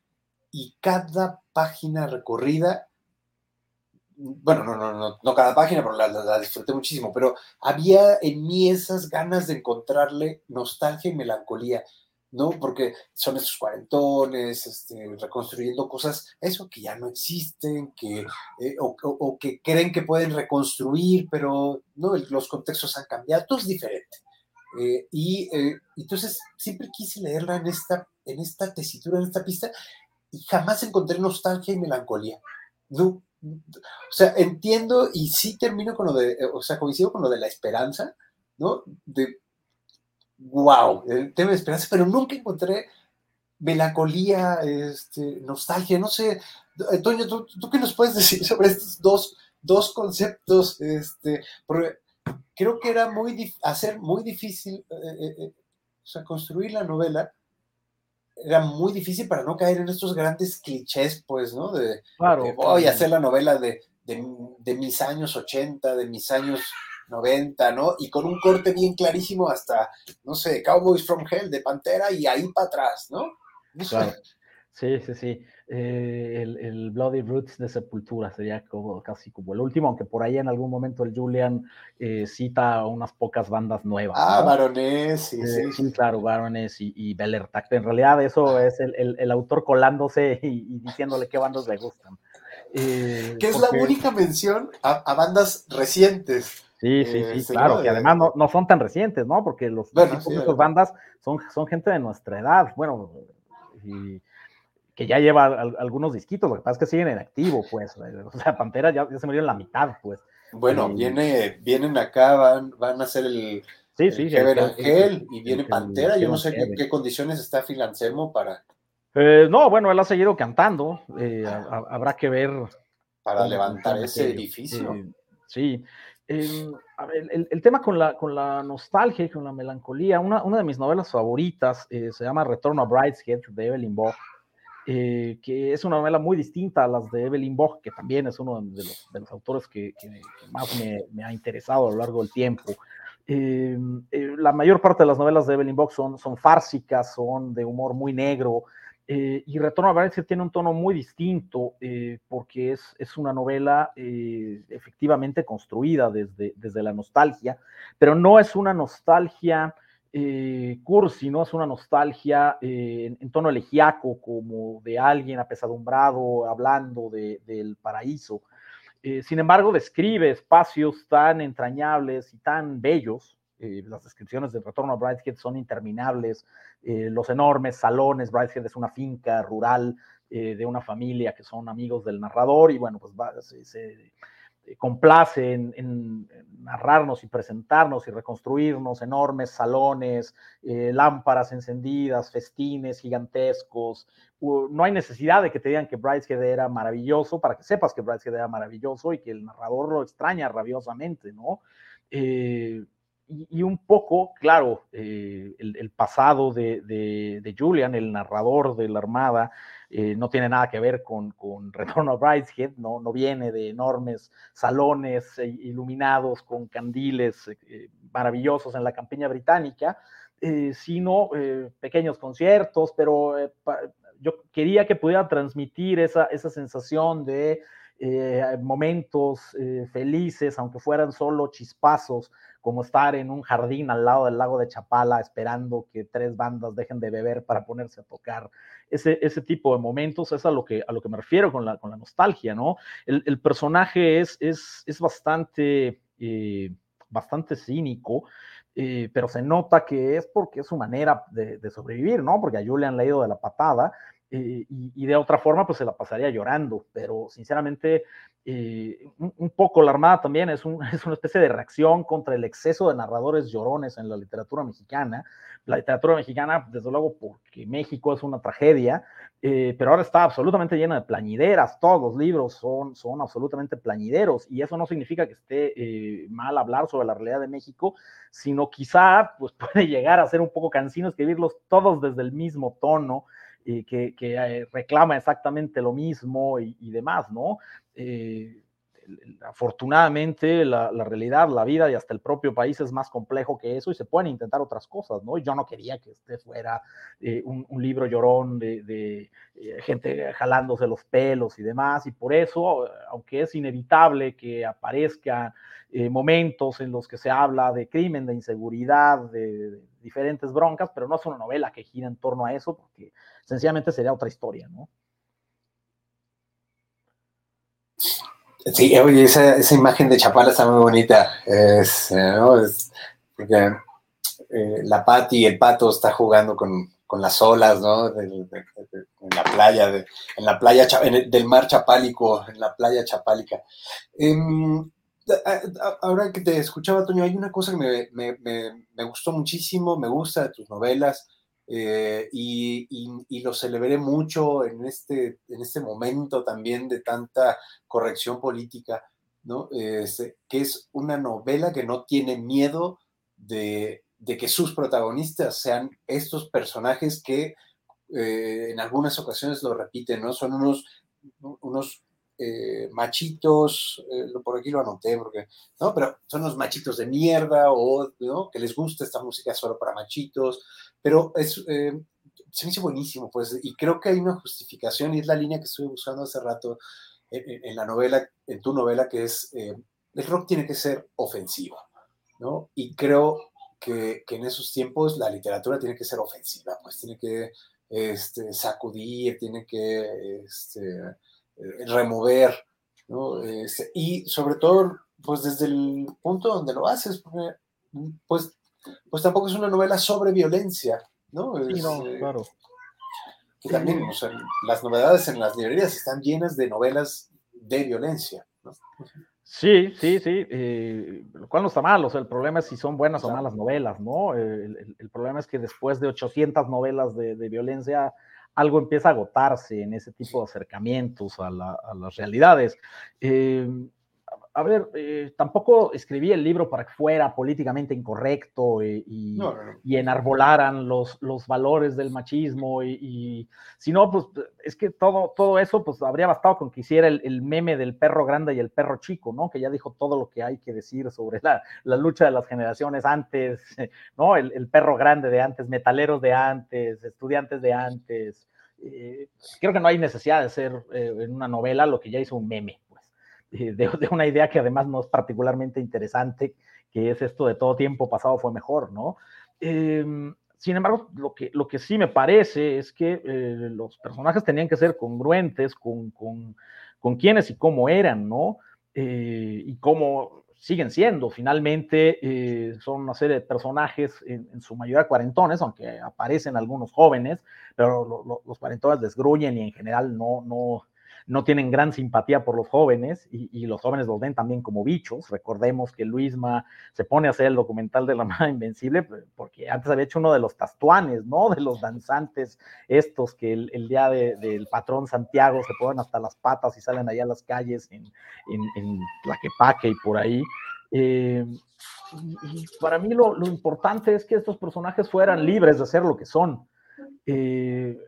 y cada página recorrida bueno, no, no, no, no cada página, pero la, la, disfruté muchísimo, pero había en mí esas ganas de encontrarle nostalgia y melancolía. ¿no? Porque son esos cuarentones, este, reconstruyendo cosas, eso que ya no existen, que, eh, o, que creen que pueden reconstruir, pero no, los contextos han cambiado, todo es diferente. Eh, y eh, entonces siempre quise leerla en esta, en esta tesitura, en esta pista, y jamás encontré nostalgia y melancolía. O sea, entiendo y sí termino con lo de, o sea, coincido con lo de la esperanza, ¿no? De, wow, el tema de esperanza, pero nunca encontré melancolía, este, nostalgia, no sé. Toño, ¿tú, ¿tú, qué nos puedes decir sobre estos dos, dos conceptos? Este, creo que era muy, hacer muy difícil, eh, eh, eh, o sea, construir la novela era muy difícil para no caer en estos grandes clichés, pues, ¿no? De, voy a hacer la novela de, de, mis años 80, de mis años 90, ¿no? Y con un corte bien clarísimo hasta, no sé, Cowboys from Hell de Pantera y ahí para atrás, ¿no? Claro. Sí, sí, sí. Eh, el, Bloody Roots de Sepultura sería como, casi como el último, aunque por ahí en algún momento el Julian eh, cita unas pocas bandas nuevas. Ah, Baroness, sí, eh, sí. claro, Baroness y, y En realidad eso es el, autor colándose y, diciéndole qué bandas le gustan. que es la única mención a, bandas recientes. Sí, sí, sí, claro, que además no, no, son tan recientes, ¿no? Porque los bueno, bandas son, son gente de nuestra edad. Bueno, y que ya lleva algunos disquitos, lo que pasa es que siguen en activo, pues. O sea, Pantera ya, se murió en la mitad, pues. Bueno, viene, vienen acá, van, van a hacer el, sí, sí, Ángel y viene Pantera. Yo no sé qué, qué, condiciones está Filancemo para. Eh, no, bueno, él ha seguido cantando. Eh, habrá que ver. Para levantar ese edificio. sí. Em, el, el, tema con la, con la nostalgia y con la melancolía, una, una de mis novelas favoritas eh, se llama Retorno a Brideshead de Evelyn Bock, eh, que es una novela muy distinta a las de Evelyn Bock, que también es uno de los, de los autores que, que, más me, me, ha interesado a lo largo del tiempo. Em, eh, la mayor parte de las novelas de Evelyn Bock son, son fársicas, son de humor muy negro, eh, y Retorno a Valencia tiene un tono muy distinto eh, porque es, es, una novela eh, efectivamente construida desde, desde la nostalgia, pero no es una nostalgia cursi, no es una nostalgia en, tono elegiaco como de alguien apesadumbrado hablando del paraíso. sin embargo, describe espacios tan entrañables y tan bellos eh, las descripciones del retorno a Brideshead son interminables, eh, los enormes salones, Brideshead es una finca rural eh, de una familia que son amigos del narrador y bueno, pues se, complace en, narrarnos y presentarnos y reconstruirnos enormes salones, lámparas encendidas, festines gigantescos. no hay necesidad de que te digan que Brideshead era maravilloso para que sepas que Brideshead era maravilloso y que el narrador lo extraña rabiosamente, ¿no? Y, un poco, claro, eh, el, pasado de, Julian, el narrador de la Armada, eh, no tiene nada que ver con, con Retorno a Brideshead, ¿no? no viene de enormes salones eh, iluminados con candiles maravillosos en la campiña británica, sino pequeños conciertos, pero yo quería que pudiera transmitir esa, esa sensación de momentos felices, aunque fueran solo chispazos, como estar en un jardín al lado del lago de Chapala esperando que tres bandas dejen de beber para ponerse a tocar. Ese, ese tipo de momentos es a lo que, a lo que me refiero con la, con la nostalgia, ¿no? El, el personaje es, es, es bastante, eh, bastante cínico, eh, pero se nota que es porque es su manera de, de, sobrevivir, ¿no? Porque a Julian le ha ido de la patada, eh, y, de otra forma pues se la pasaría llorando, pero sinceramente eh, un, poco la Armada también es, una especie de reacción contra el exceso de narradores llorones en la literatura mexicana. La literatura mexicana, desde luego, porque México es una tragedia, eh, pero ahora está absolutamente llena de plañideras, todos los libros son, son absolutamente plañideros, y eso no significa que esté mal hablar sobre la realidad de México, sino quizá pues, puede llegar a ser un poco cansino escribirlos todos desde el mismo tono, eh, que, eh, reclama exactamente lo mismo y, demás, ¿no? Eh, afortunadamente la, realidad, la vida y hasta el propio país es más complejo que eso y se pueden intentar otras cosas, ¿no? Yo no quería que este fuera un, libro llorón de, gente jalándose los pelos y demás, y por eso, aunque es inevitable que aparezcan momentos en los que se habla de crimen, de inseguridad, de diferentes broncas, pero no es una novela que gira en torno a eso, porque sencillamente sería otra historia, ¿no? Sí, oye, esa, esa imagen de Chapala está muy bonita. Es, ¿no? es porque eh, la Pati y el pato está jugando con, con las olas, ¿no? en la playa, en la playa del mar Chapálico, en la playa Chapálica. Em, ahora que te escuchaba, Toño, hay una cosa que me, gustó muchísimo, me gusta de tus novelas. Eh, y, lo celebré mucho en este, en este momento también de tanta corrección política, ¿no? Este, que es una novela que no tiene miedo de, que sus protagonistas sean estos personajes que eh, en algunas ocasiones lo repiten, ¿no? Son unos, unos eh, machitos, por aquí lo anoté, porque, ¿no? Pero son unos machitos de mierda o, ¿no? Que les gusta esta música solo para machitos, pero es, eh, se me hizo buenísimo, pues, y creo que hay una justificación, y es la línea que estuve buscando hace rato en, la novela, en tu novela, que es, eh, el rock tiene que ser ofensivo, ¿no? Y creo que, que, en esos tiempos la literatura tiene que ser ofensiva, pues tiene que este, sacudir, tiene que este, eh, remover, ¿no? Este, y sobre todo, pues desde el punto donde lo haces, pues pues tampoco es una novela sobre violencia, ¿no? sí, no, eh, claro. Que también, o sea, las novedades en las librerías están llenas de novelas de violencia, ¿no? Sí, sí, sí, eh, lo cual no está mal, o sea, el problema es si son buenas o malas novelas, ¿no? El, problema es que después de 800 novelas de, violencia, algo empieza a agotarse en ese tipo de acercamientos a, las realidades. Eh, a ver, eh, tampoco escribí el libro para que fuera políticamente incorrecto eh, y, enarbolaran los, los, valores del machismo y, si no, pues es que todo, todo eso pues habría bastado con que hiciera el, meme del perro grande y el perro chico, ¿no? Que ya dijo todo lo que hay que decir sobre la, lucha de las generaciones antes, ¿no? El, perro grande de antes, metaleros de antes, estudiantes de antes. Eh, creo que no hay necesidad de hacer en una novela lo que ya hizo un meme. Eh, de, una idea que además no es particularmente interesante, que es esto de todo tiempo pasado fue mejor, ¿no? Em, sin embargo, lo que, lo que sí me parece es que eh, los personajes tenían que ser congruentes con, con, con quiénes y cómo eran, ¿no? Eh, y cómo siguen siendo. Finalmente son una serie de personajes, en, su mayoría cuarentones, aunque aparecen algunos jóvenes, pero los cuarentones desgruyen y en general no, no, no tienen gran simpatía por los jóvenes y, los jóvenes los ven también como bichos. Recordemos que Luisma se pone a hacer el documental de la Mano Invencible porque antes había hecho uno de los tastuanes, ¿no? De los danzantes estos que el, día del patrón Santiago se ponen hasta las patas y salen allá a las calles en, en, Tlaquepaque y por ahí. Eh, y, para mí lo, importante es que estos personajes fueran libres de ser lo que son. Eh,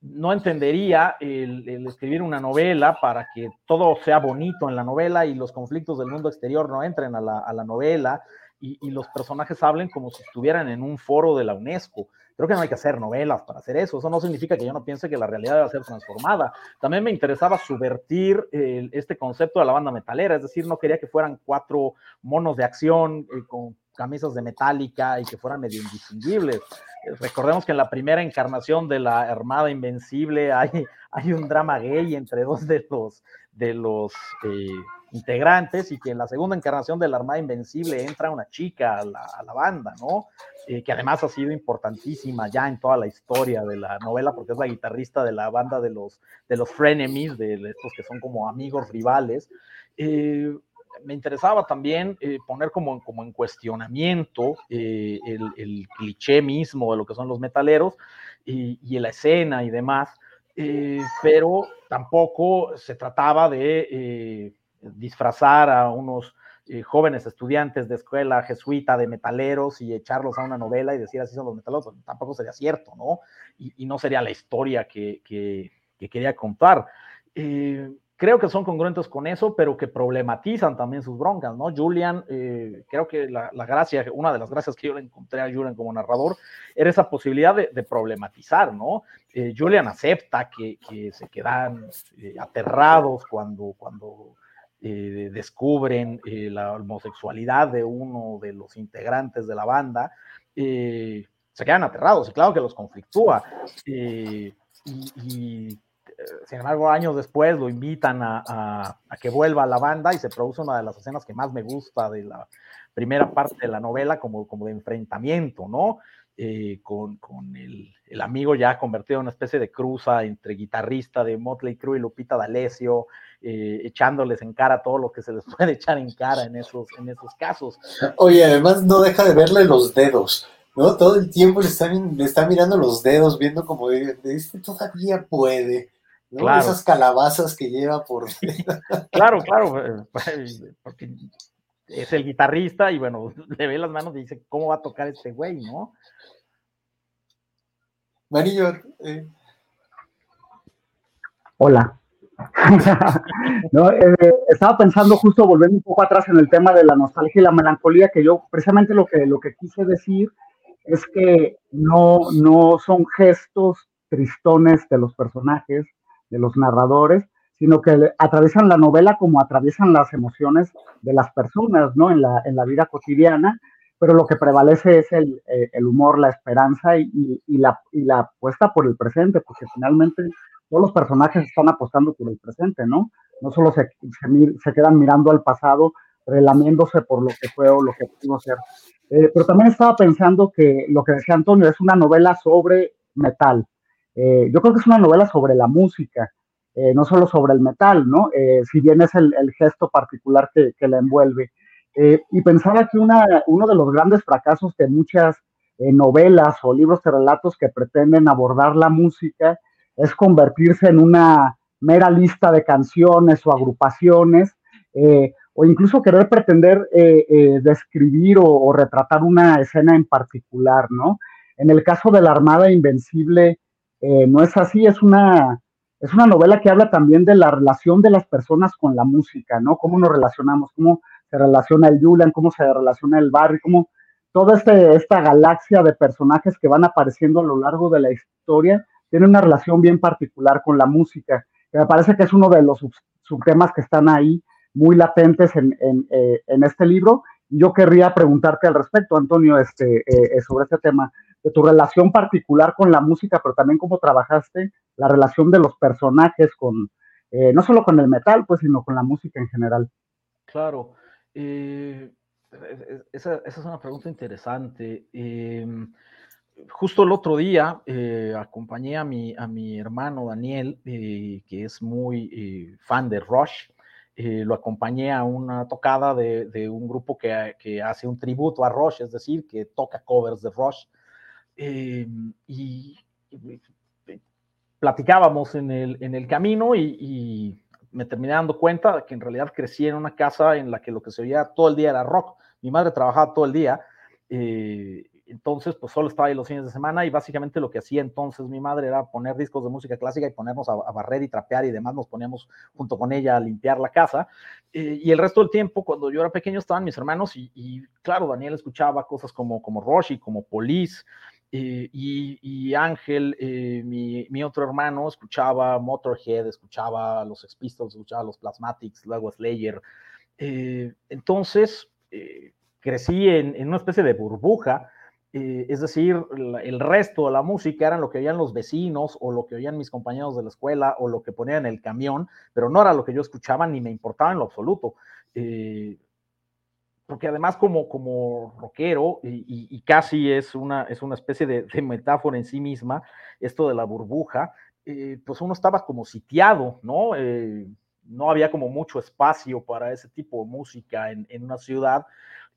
no entendería el, escribir una novela para que todo sea bonito en la novela y los conflictos del mundo exterior no entren a la, novela y, los personajes hablen como si estuvieran en un foro de la UNESCO. Creo que no hay que hacer novelas para hacer eso. Eso no significa que yo no piense que la realidad debe ser transformada. También me interesaba subvertir este concepto de la banda metalera, es decir, no quería que fueran cuatro monos de acción eh, con camisas de metálica y que fueran medio indistinguibles. Recordemos que en la primera encarnación de la Armada Invencible hay, hay un drama gay entre dos de los, de los eh, integrantes y que en la segunda encarnación de la Armada Invencible entra una chica a la, banda, ¿no? Eh, que además ha sido importantísima ya en toda la historia de la novela porque es la guitarrista de la banda de los, de los frenemies, de estos que son como amigos rivales. Eh, me interesaba también eh, poner como, como en cuestionamiento eh, el, cliché mismo de lo que son los metaleros y, la escena y demás, eh, pero tampoco se trataba de disfrazar a unos jóvenes estudiantes de escuela jesuita de metaleros y echarlos a una novela y decir así son los metaleros, pues, tampoco sería cierto, ¿no? Y, no sería la historia que quería contar creo que son congruentes con eso, pero que problematizan también sus broncas, ¿no? Julian, eh, creo que la, gracia, una de las gracias que yo le encontré a Julian como narrador, era esa posibilidad de, problematizar, ¿no? Eh, Julian acepta que, se quedan eh, aterrados cuando, cuando descubren la homosexualidad de uno de los integrantes de la banda, se quedan aterrados y claro que los conflictúa. y sin embargo, años después lo invitan a, que vuelva a la banda y se produce una de las escenas que más me gusta de la, primera parte de la novela como, como de enfrentamiento, ¿no? Eh, con, con el, el, amigo ya convertido en una especie de cruza entre guitarrista de Motley Crue y Lupita D'Alessio, eh, echándoles en cara todo lo que se les puede echar en cara en esos, en esos casos. Oye, además no deja de verle los dedos. ¿no? Todo el tiempo le está, mirando los dedos, viendo como este todavía puede. ¿No? Claro. Esas calabazas que lleva por. claro, claro, porque es el guitarrista y bueno, le ve las manos y dice, ¿cómo va a tocar este güey, no? Marillo. Eh. Hola. no, eh, estaba pensando justo volviendo un poco atrás en el tema de la nostalgia y la melancolía, que yo precisamente lo que, lo que quise decir es que no, no son gestos tristones de los personajes, de los narradores, sino que atraviesan la novela como atraviesan las emociones de las personas, ¿no? En la, en la vida cotidiana, pero lo que prevalece es el, eh, el humor, la esperanza y, y, la, y la apuesta por el presente, porque finalmente todos los personajes están apostando por el presente, ¿no? No solo se, se, se quedan mirando al pasado, relamiéndose por lo que fue o lo que pudo ser. Eh, pero también estaba pensando que lo que decía Antonio es una novela sobre metal. Eh, yo creo que es una novela sobre la música, eh, no solo sobre el metal, ¿no? Eh, si bien es el, el gesto particular que, que la envuelve. Eh, y pensaba que una, uno de los grandes fracasos de muchas novelas o libros de relatos que pretenden abordar la música es convertirse en una mera lista de canciones o agrupaciones o incluso querer pretender eh, eh, describir o, o, retratar una escena en particular, ¿no? En el caso de la Armada Invencible, eh, no es así, es una, es una novela que habla también de la relación de las personas con la música, ¿no? Cómo nos relacionamos, cómo se relaciona el Julian, cómo se relaciona el barrio, cómo toda este, esta galaxia de personajes que van apareciendo a lo largo de la historia tiene una relación bien particular con la música, me parece que es uno de los sub subtemas que están ahí muy latentes en, en, eh, en, este libro. Yo querría preguntarte al respecto, Antonio, este, eh, sobre este tema, de tu relación particular con la música, pero también cómo trabajaste la relación de los personajes con, eh, no solo con el metal, pues, sino con la música en general. Claro. esa, esa, es una pregunta interesante. justo el otro día acompañé a mi, a mi hermano Daniel, que es muy fan de Rush eh, lo acompañé a una tocada de, de un grupo que, que, hace un tributo a Rush, es decir, que toca covers de Rush. Eh, y, y, platicábamos en el, en el camino y, y, me terminé dando cuenta de que en realidad crecí en una casa en la que lo que se oía todo el día era rock. Mi madre trabajaba todo el día. Eh, entonces, pues solo estaba ahí los fines de semana y básicamente lo que hacía entonces mi madre era poner discos de música clásica y ponernos a, a barrer y trapear y demás, nos poníamos junto con ella a limpiar la casa. Eh, y el resto del tiempo, cuando yo era pequeño, estaban mis hermanos y, y claro, Daniel escuchaba cosas como, como Roshi, como Police. Eh, y, y, Ángel, eh, mi, otro hermano, escuchaba Motorhead, escuchaba los Sex Pistols, escuchaba los Plasmatics, luego Slayer. Eh, entonces, crecí en, una especie de burbuja es decir, el resto de la música eran lo que oían los vecinos o lo que oían mis compañeros de la escuela o lo que ponían en el camión, pero no era lo que yo escuchaba ni me importaba en lo absoluto. Porque además como, como rockero, y, casi es una, es una especie de, metáfora en sí misma, esto de la burbuja, eh, pues uno estaba como sitiado, ¿no? Eh, no había como mucho espacio para ese tipo de música en, en una ciudad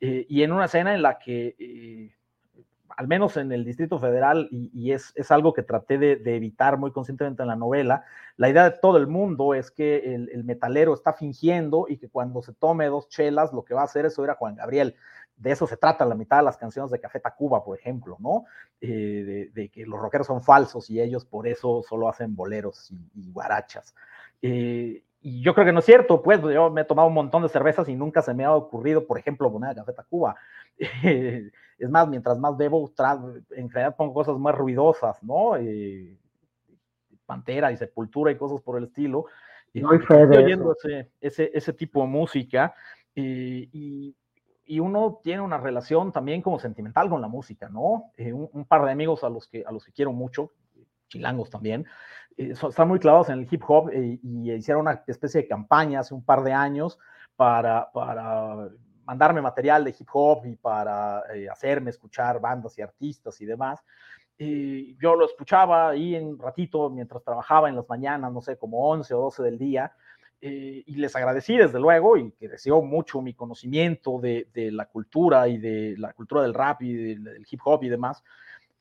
eh, y en una escena en la que al menos en el Distrito Federal, y, es, es, algo que traté de, evitar muy conscientemente en la novela, la idea de todo el mundo es que el, metalero está fingiendo y que cuando se tome dos chelas, lo que va a hacer es oír a Juan Gabriel. De eso se trata la mitad de las canciones de Café Tacuba, por ejemplo, ¿no? Eh, de, que los rockeros son falsos y ellos por eso solo hacen boleros y, y guarachas. Eh, y yo creo que no es cierto, pues yo me he tomado un montón de cervezas y nunca se me ha ocurrido, por ejemplo, poner a Café Tacuba. es más, mientras más bebo, en realidad pongo cosas más ruidosas, ¿no? Eh, Pantera y Sepultura y cosas por el estilo. No estoy oyendo ese, ese, ese, tipo de música eh, y, y, uno tiene una relación también como sentimental con la música, ¿no? Eh, un, un, par de amigos a los que, a los que quiero mucho, chilangos también, eh, están muy clavados en el hip hop y, y, hicieron una especie de campaña hace un par de años para, para mandarme material de hip hop y para eh, hacerme escuchar bandas y artistas y demás. yo lo escuchaba ahí en ratito mientras trabajaba en las mañanas, no sé, como 11 o 12 del día, y les agradecí desde luego y que creció mucho mi conocimiento de, de, la cultura y de la cultura del rap y del hip hop y demás.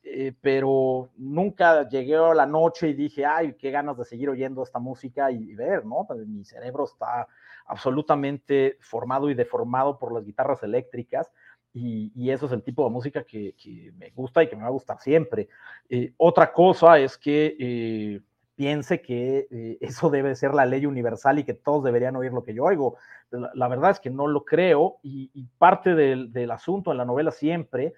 Eh, pero nunca llegué a la noche y dije, ay, qué ganas de seguir oyendo esta música y, ver, ¿no? Pues, mi cerebro está absolutamente formado y deformado por las guitarras eléctricas y, eso es el tipo de música que, me gusta y que me va a gustar siempre. Eh, otra cosa es que eh, piense que eso debe ser la ley universal y que todos deberían oír lo que yo oigo. La, verdad es que no lo creo y, parte del, del asunto en la novela siempre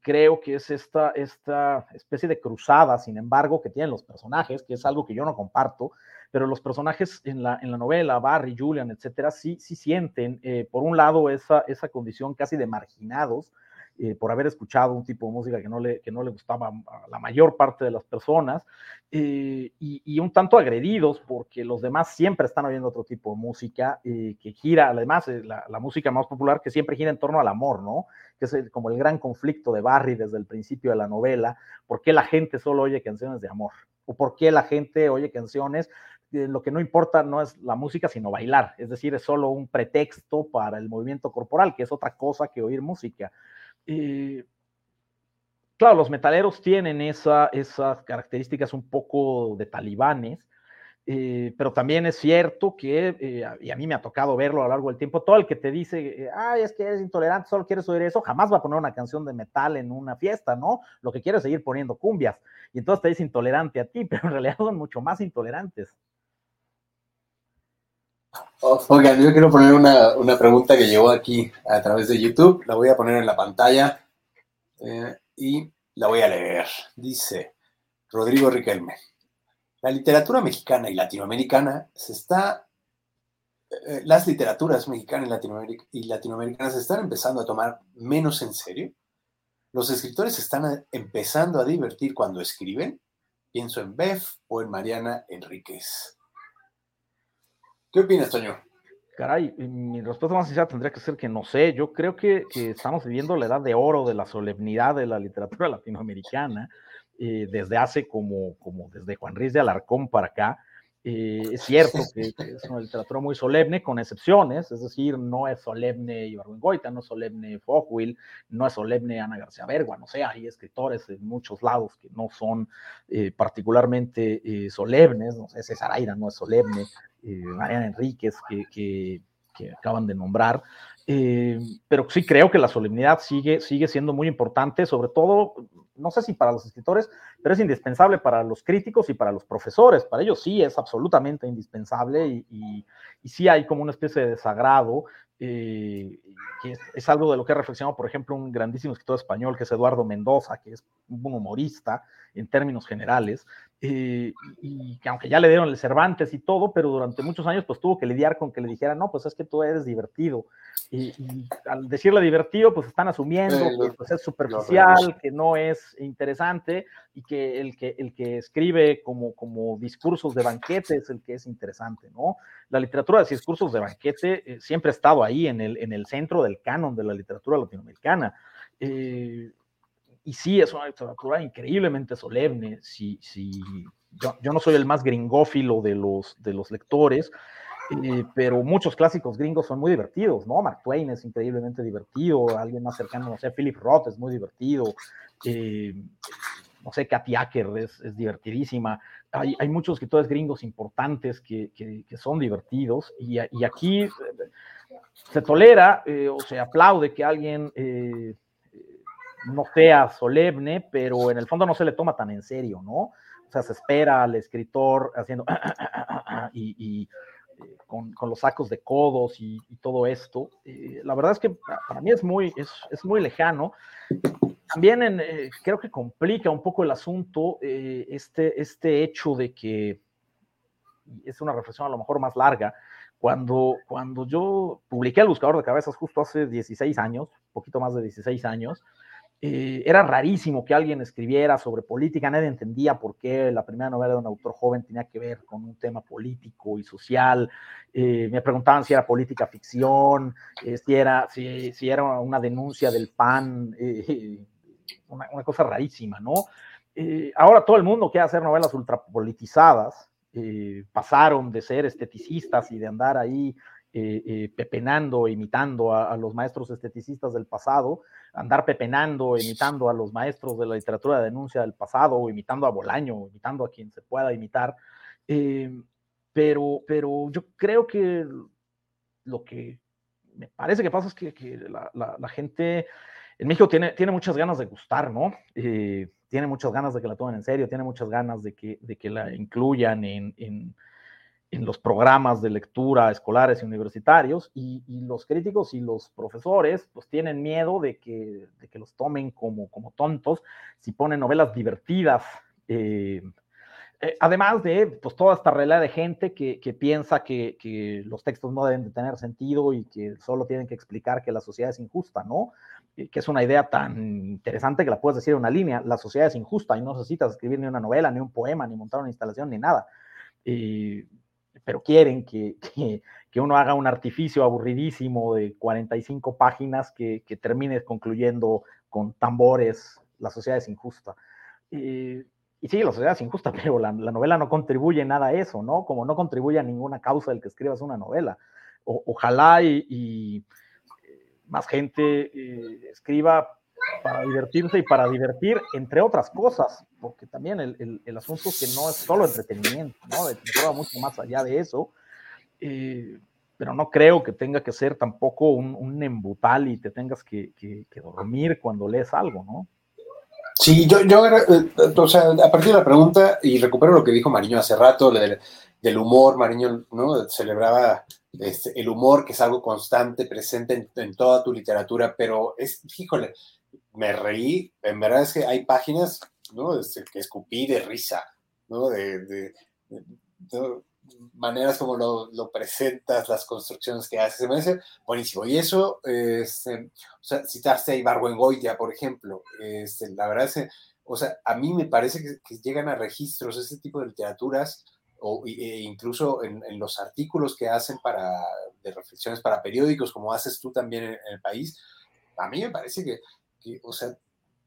creo que es esta, esta especie de cruzada, sin embargo, que tienen los personajes, que es algo que yo no comparto, pero los personajes en la, en la novela, Barry, Julian, etcétera, sí, sí sienten, eh, por un lado, esa, esa condición casi de marginados, eh, por haber escuchado un tipo de música que no le, que no le gustaba a la mayor parte de las personas, eh, y, un tanto agredidos porque los demás siempre están oyendo otro tipo de música que gira, además, la, la, música más popular que siempre gira en torno al amor, ¿no? Que es como el gran conflicto de Barry desde el principio de la novela, ¿por qué la gente solo oye canciones de amor? ¿O por qué la gente oye canciones lo que no importa no es la música, sino bailar. Es decir, es solo un pretexto para el movimiento corporal, que es otra cosa que oír música. Eh, claro, los metaleros tienen esa, esas características un poco de talibanes, eh, pero también es cierto que, eh, y a mí me ha tocado verlo a lo largo del tiempo, todo el que te dice, ay, es que eres intolerante, solo quieres oír eso, jamás va a poner una canción de metal en una fiesta, ¿no? Lo que quiere es seguir poniendo cumbias. Y entonces te dice intolerante a ti, pero en realidad son mucho más intolerantes. Oigan, yo quiero poner una, una, pregunta que llegó aquí a través de YouTube. La voy a poner en la pantalla eh, y la voy a leer. Dice Rodrigo Riquelme. La literatura mexicana y latinoamericana se está... Eh, las literaturas mexicanas y, y latinoamericanas se están empezando a tomar menos en serio. Los escritores están empezando a divertir cuando escriben. Pienso en Beth o en Mariana Enríquez. ¿Qué opinas, Toño? Caray, mi respuesta más sincera tendría que ser que no sé. Yo creo que, estamos viviendo la edad de oro de la solemnidad de la literatura latinoamericana eh, desde hace como, como desde Juan Ruiz de Alarcón para acá. Eh, es cierto que, es una literatura muy solemne, con excepciones, es decir, no es solemne Ibargüengoita, no es solemne Fogwill, no es solemne Ana García Bergua, no sé, hay escritores en muchos lados que no son eh, particularmente solemnes, no sé, César Aira no es solemne, eh, Mariana Enríquez, que, acaban de nombrar. Eh, pero sí creo que la solemnidad sigue, sigue siendo muy importante, sobre todo, no sé si para los escritores, pero es indispensable para los críticos y para los profesores. Para ellos sí es absolutamente indispensable y, y, sí hay como una especie de desagrado, eh, que es, algo de lo que ha reflexionado, por ejemplo, un grandísimo escritor español que es Eduardo Mendoza, que es un humorista en términos generales, eh, y que aunque ya le dieron el Cervantes y todo, pero durante muchos años pues tuvo que lidiar con que le dijeran, no, pues es que tú eres divertido. Y, al decirle divertido, pues están asumiendo que pues, es superficial, que no es interesante y que el que, el que escribe como, como discursos de banquete es el que es interesante, ¿no? La literatura de discursos de banquete eh, siempre ha estado ahí en el, en el centro del canon de la literatura latinoamericana. Eh, y sí, es una literatura increíblemente solemne. Si, si, yo, yo, no soy el más gringófilo de los, de los lectores, eh, pero muchos clásicos gringos son muy divertidos, ¿no? Mark Twain es increíblemente divertido, alguien más cercano, no sé, Philip Roth es muy divertido, no sé, Kathy Acker es, divertidísima. Hay, hay, muchos escritores gringos importantes que, son divertidos y, aquí se tolera o se aplaude que alguien no sea solemne, pero en el fondo no se le toma tan en serio, ¿no? O sea, se espera al escritor haciendo y, eh, con, los sacos de codos y, todo esto. Eh, la verdad es que para mí es muy, es, muy lejano. También eh, creo que complica un poco el asunto este, este hecho de que, es una reflexión a lo mejor más larga, cuando, cuando yo publiqué El Buscador de Cabezas justo hace 16 años, poquito más de 16 años, eh, era rarísimo que alguien escribiera sobre política, nadie entendía por qué la primera novela de un autor joven tenía que ver con un tema político y social. Eh, me preguntaban si era política ficción, eh, si, era, si, si, era una denuncia del PAN, una, cosa rarísima, ¿no? ahora todo el mundo quiere hacer novelas ultrapolitizadas, pasaron de ser esteticistas y de andar ahí pepenando, imitando a, los maestros esteticistas del pasado, andar pepenando, imitando a los maestros de la literatura de denuncia del pasado, o imitando a Bolaño, imitando a quien se pueda imitar. Eh, pero, pero yo creo que lo que me parece que pasa es que, la, gente en México tiene, tiene muchas ganas de gustar, ¿no? Eh, tiene muchas ganas de que la tomen en serio, tiene muchas ganas de que, de que la incluyan en, en los programas de lectura escolares y universitarios y, los críticos y los profesores pues tienen miedo de que, de que los tomen como, como tontos si ponen novelas divertidas. Eh, eh, además de pues, toda esta realidad de gente que, que piensa que, que, los textos no deben de tener sentido y que solo tienen que explicar que la sociedad es injusta, ¿no? Que es una idea tan interesante que la puedes decir en una línea, la sociedad es injusta y no necesitas escribir ni una novela, ni un poema, ni montar una instalación, ni nada. Eh, pero quieren que, que, uno haga un artificio aburridísimo de 45 páginas que, que termine concluyendo con tambores, la sociedad es injusta. Y sí, la sociedad es injusta, pero la, la, novela no contribuye nada a eso, ¿no? Como no contribuye a ninguna causa del que escribas una novela. Ojalá y, más gente eh, escriba para divertirse y para divertir, entre otras cosas, porque también el, el, asunto es que no es solo entretenimiento, ¿no? Va mucho más allá de eso, eh, pero no creo que tenga que ser tampoco un, un embutal y te tengas que, que, que, dormir cuando lees algo, ¿no? Sí, yo, yo, eh, o sea, a partir de la pregunta, y recupero lo que dijo Mariño hace rato, del, del humor, Mariño, ¿no? Celebraba este, el humor, que es algo constante, presente en, en, toda tu literatura, pero es, híjole, me reí, en verdad es que hay páginas, ¿no? Este, que escupí de risa, ¿no? De, de, de, de maneras como lo, lo, presentas, las construcciones que haces, me parece buenísimo. Y eso, este, o sea, citaste a Ibargüengoya, por ejemplo, este, la verdad es que, o sea, a mí me parece que, que llegan a registros ese tipo de literaturas, o e incluso en, en, los artículos que hacen para, de reflexiones para periódicos, como haces tú también en, en el país, a mí me parece que que, o sea,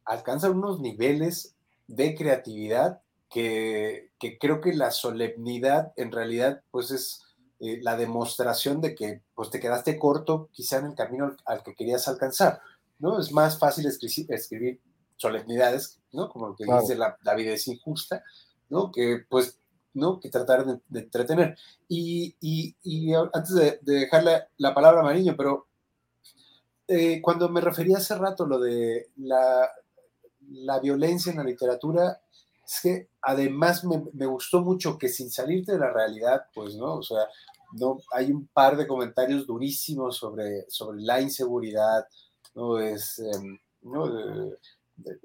alcanzan unos niveles de creatividad que, que, creo que la solemnidad en realidad pues es eh, la demostración de que pues te quedaste corto quizá en el camino al, al que querías alcanzar, ¿no? Es más fácil escribir, escribir solemnidades, ¿no? Como lo que claro. dice la, la, vida es injusta, ¿no? Que pues, Que tratar de, entretener. Y, antes de, de dejarle la palabra a Mariño, pero eh, cuando me refería hace rato lo de la, violencia en la literatura, es que además me, gustó mucho que sin salirte de la realidad, pues, ¿no? O sea, no, hay un par de comentarios durísimos sobre, sobre la inseguridad, ¿no? Es, ¿no? De,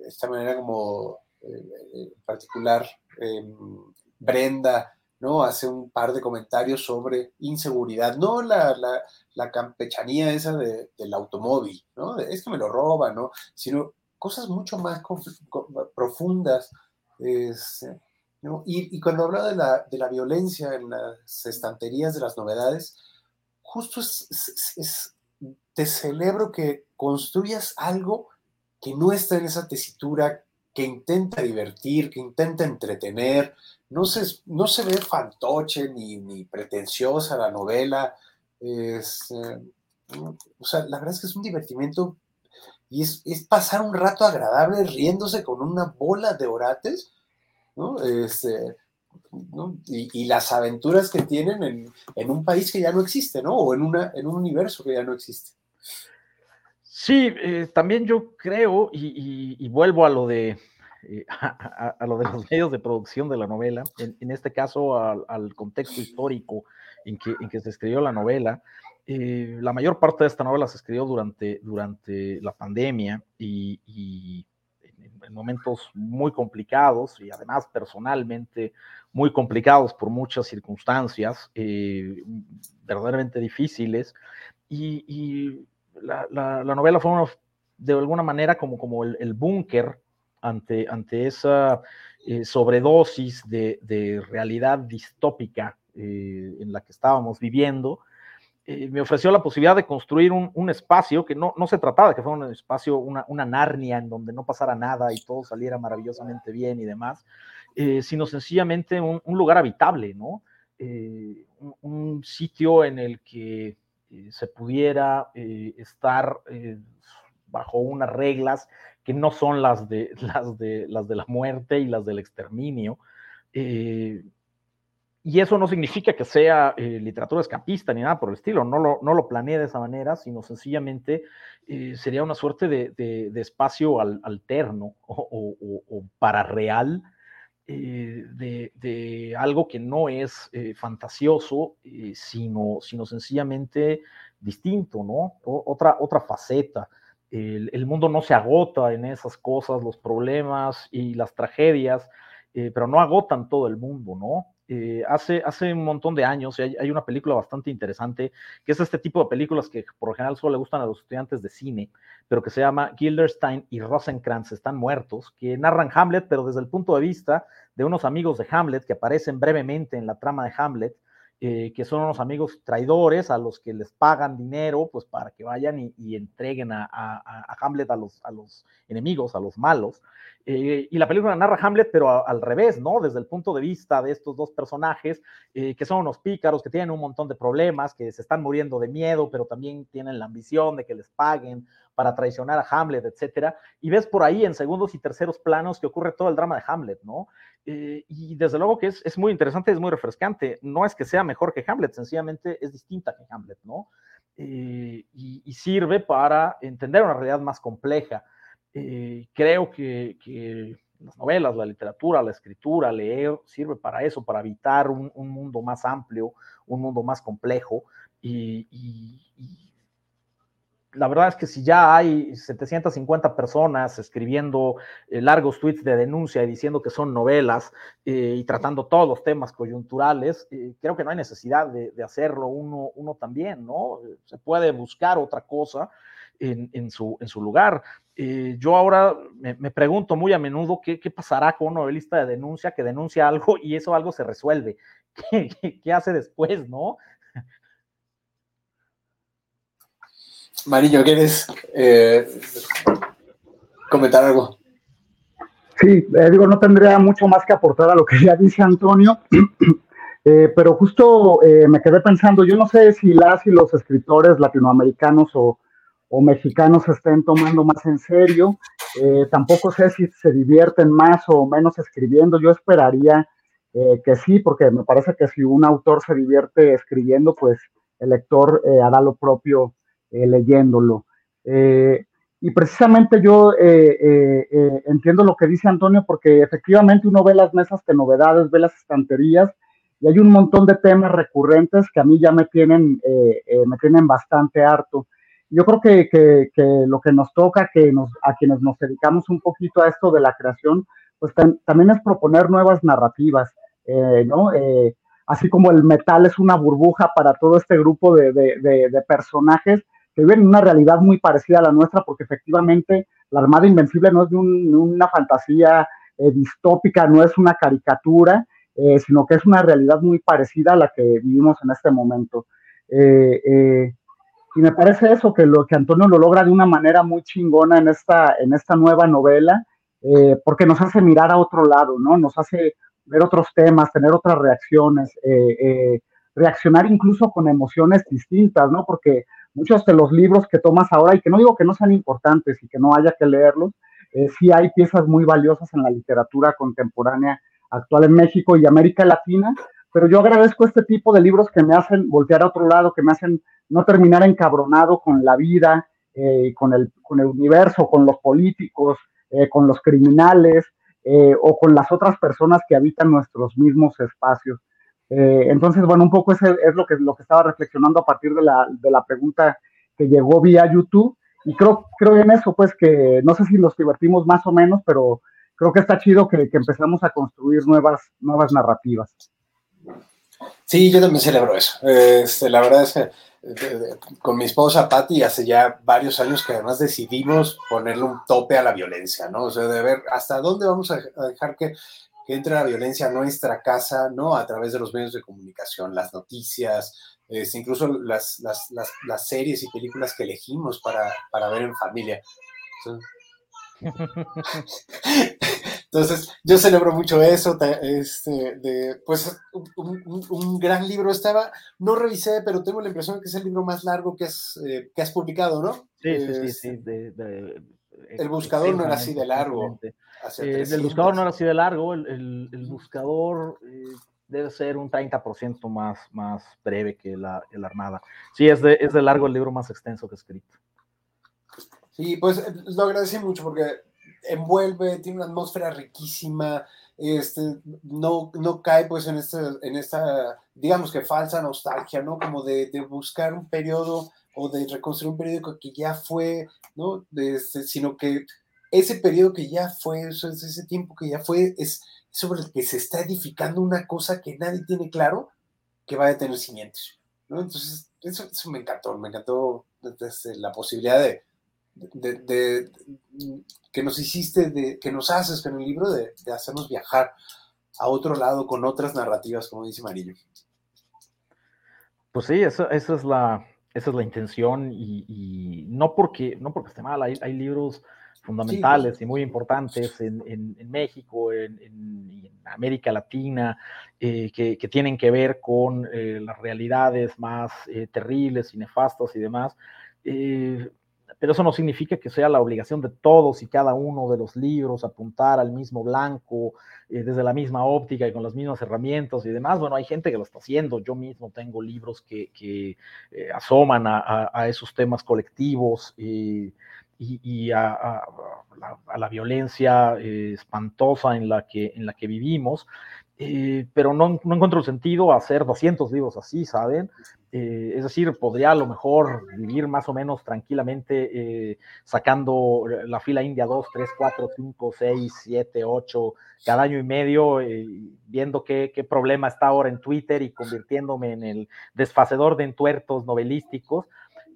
esta manera como eh, particular em, Brenda ¿no? Hace un par de comentarios sobre inseguridad, no la, la, la campechanía esa de, del automóvil, ¿no? Es que me lo roban, ¿no? Sino cosas mucho más profundas. Es, ¿no? y, cuando habla de la, de la violencia en las estanterías de las novedades, justo es, es, es, te celebro que construyas algo que no está en esa tesitura, que intenta divertir, que intenta entretener, no se, no se ve fantoche ni, ni pretenciosa la novela. Eh, o sea, la verdad es que es un divertimiento y es, es, pasar un rato agradable riéndose con una bola de orates, ¿no? Este, ¿no? Y, y, las aventuras que tienen en, en, un país que ya no existe, ¿no? O en, una, en un universo que ya no existe. Sí, eh, también yo creo, y, y, y, vuelvo a lo de eh, a, a, lo de los medios de producción de la novela, en, en este caso al, al, contexto histórico en que, en que se escribió la novela. Eh, la mayor parte de esta novela se escribió durante, durante la pandemia y, y en, en, momentos muy complicados y además personalmente muy complicados por muchas circunstancias eh, verdaderamente difíciles. Y, y la, la, la, novela fue una de alguna manera como, como el, búnker ante, ante esa eh, sobredosis de, realidad distópica eh, en la que estábamos viviendo, eh, me ofreció la posibilidad de construir un, espacio que no, no, se trataba de que fuera un espacio, una, una, Narnia en donde no pasara nada y todo saliera maravillosamente bien y demás, sino sencillamente un, lugar habitable, ¿no? un, sitio en el que se pudiera estar bajo unas reglas que no son las de, las de, las de la muerte y las del exterminio. Eh, y eso no significa que sea eh, literatura escapista ni nada por el estilo, no lo, no lo planeé de esa manera, sino sencillamente eh, sería una suerte de, espacio alterno o, o, para real de, algo que no es fantasioso, sino, sino sencillamente distinto, ¿no? otra, otra faceta el, mundo no se agota en esas cosas, los problemas y las tragedias, eh, pero no agotan todo el mundo, ¿no? Eh, hace, hace un montón de años hay, hay, una película bastante interesante, que es este tipo de películas que por lo general solo le gustan a los estudiantes de cine, pero que se llama Gilderstein y Rosencrantz están muertos, que narran Hamlet, pero desde el punto de vista de unos amigos de Hamlet que aparecen brevemente en la trama de Hamlet, eh, que son unos amigos traidores a los que les pagan dinero, pues para que vayan y, entreguen a, Hamlet a los, a los enemigos, a los malos. Eh, y la película narra Hamlet, pero al revés, ¿no? Desde el punto de vista de estos dos personajes, eh, que son unos pícaros, que tienen un montón de problemas, que se están muriendo de miedo, pero también tienen la ambición de que les paguen para traicionar a Hamlet, etcétera. Y ves por ahí en segundos y terceros planos que ocurre todo el drama de Hamlet, ¿no? Eh, y desde luego que es, muy interesante, es muy refrescante. No es que sea mejor que Hamlet, sencillamente es distinta que Hamlet, ¿no? Eh, y, sirve para entender una realidad más compleja. Eh, creo que, las novelas, la literatura, la escritura, leer, sirve para eso, para evitar un, mundo más amplio, un mundo más complejo. y, la verdad es que si ya hay 750 personas escribiendo eh, largos tweets de denuncia y diciendo que son novelas eh, y tratando todos los temas coyunturales, eh, creo que no hay necesidad de, hacerlo uno, uno, también, ¿no? Se puede buscar otra cosa en, su, lugar. yo ahora me, pregunto muy a menudo qué, pasará con un novelista de denuncia que denuncia algo y eso algo se resuelve. ¿Qué, qué hace después, no? Mariño, ¿quieres eh, comentar algo? Sí, eh, digo, no tendría mucho más que aportar a lo que ya dice Antonio, eh, pero justo me quedé pensando, yo no sé si las y los escritores latinoamericanos o, mexicanos se estén tomando más en serio, tampoco sé si se divierten más o menos escribiendo, yo esperaría que sí, porque me parece que si un autor se divierte escribiendo, pues el lector hará lo propio eh, leyéndolo. Eh, y precisamente yo eh, entiendo lo que dice Antonio, porque efectivamente uno ve las mesas de novedades, ve las estanterías, y hay un montón de temas recurrentes que a mí ya me tienen, me tienen bastante harto. Yo creo que, que, lo que nos toca, que nos, a quienes nos dedicamos un poquito a esto de la creación, pues también es proponer nuevas narrativas, ¿no? así como el metal es una burbuja para todo este grupo de, de, de personajes, que viven en una realidad muy parecida a la nuestra, porque efectivamente la Armada Invencible no es de una fantasía eh, distópica, no es una caricatura, eh, sino que es una realidad muy parecida a la que vivimos en este momento. Eh, y me parece eso, que lo que Antonio lo logra de una manera muy chingona en esta, en esta nueva novela, porque nos hace mirar a otro lado, ¿no? Nos hace ver otros temas, tener otras reacciones, reaccionar incluso con emociones distintas, ¿no? Porque muchos de los libros que tomas ahora, y que no digo que no sean importantes y que no haya que leerlos, eh, sí hay piezas muy valiosas en la literatura contemporánea actual en México y América Latina, pero yo agradezco este tipo de libros que me hacen voltear a otro lado, que me hacen no terminar encabronado con la vida, eh, con, el, con el universo, con los políticos, eh, con los criminales o con las otras personas que habitan nuestros mismos espacios. Eh, entonces, bueno, un poco ese es lo que, lo que estaba reflexionando a partir de la, de la pregunta que llegó vía YouTube. Y creo, creo en eso, pues que no sé si nos divertimos más o menos, pero creo que está chido que, que empezamos a construir nuevas, nuevas narrativas. Sí, yo también celebro eso. Este, la verdad es que con mi esposa Patti hace ya varios años que además decidimos ponerle un tope a la violencia, ¿no? O sea, de ver hasta dónde vamos a dejar que, que entre la violencia a nuestra casa, ¿no? A través de los medios de comunicación, las noticias, incluso las, las, las, series y películas que elegimos para, para ver en familia. Entonces, yo celebro mucho eso, este, de, pues un, gran libro estaba, no revisé, pero tengo la impresión que es el libro más largo que has, eh, que has publicado, ¿no? Sí, sí, sí, este, el buscador no era así de largo. Eh, el buscador no era así de largo, el, el, buscador eh, debe ser un 30% más, más breve que la, la Armada. Sí, es de, es de largo el libro más extenso que he escrito. Sí, pues lo agradecí mucho porque envuelve, tiene una atmósfera riquísima, este, no, no cae pues en, este, en esta, digamos que falsa nostalgia, ¿no? Como de, de buscar un periodo o de reconstruir un periódico que ya fue, ¿no? Este, sino que ese periodo que ya fue, ese tiempo que ya fue, es sobre el que se está edificando una cosa que nadie tiene claro que va a tener cimientos, ¿no? Entonces, eso, eso me encantó, me encantó la posibilidad de, de, que nos hiciste, de, que nos haces con el libro, de, hacernos viajar a otro lado con otras narrativas, como dice Marillo. Pues sí, eso, esa, es la, esa es la intención y, no, porque, no porque esté mal, hay, hay libros fundamentales y muy importantes en, en, México, en, en, América Latina, eh, que, que, tienen que ver con eh, las realidades más eh, terribles y nefastas y demás pero eso no significa que sea la obligación de todos y cada uno de los libros apuntar al mismo blanco, eh, desde la misma óptica y con las mismas herramientas y demás. Bueno, hay gente que lo está haciendo. Yo mismo tengo libros que, eh, asoman a, esos temas colectivos y, a, la, violencia eh, espantosa en la que, en la que vivimos. Pero no, no, encuentro el sentido hacer 200 libros así, ¿saben? Eh, es decir, podría a lo mejor vivir más o menos tranquilamente eh, sacando la fila india 2, 3, 4, 5, 6, 7, 8 cada año y medio, eh, viendo qué, qué, problema está ahora en Twitter y convirtiéndome en el desfacedor de entuertos novelísticos.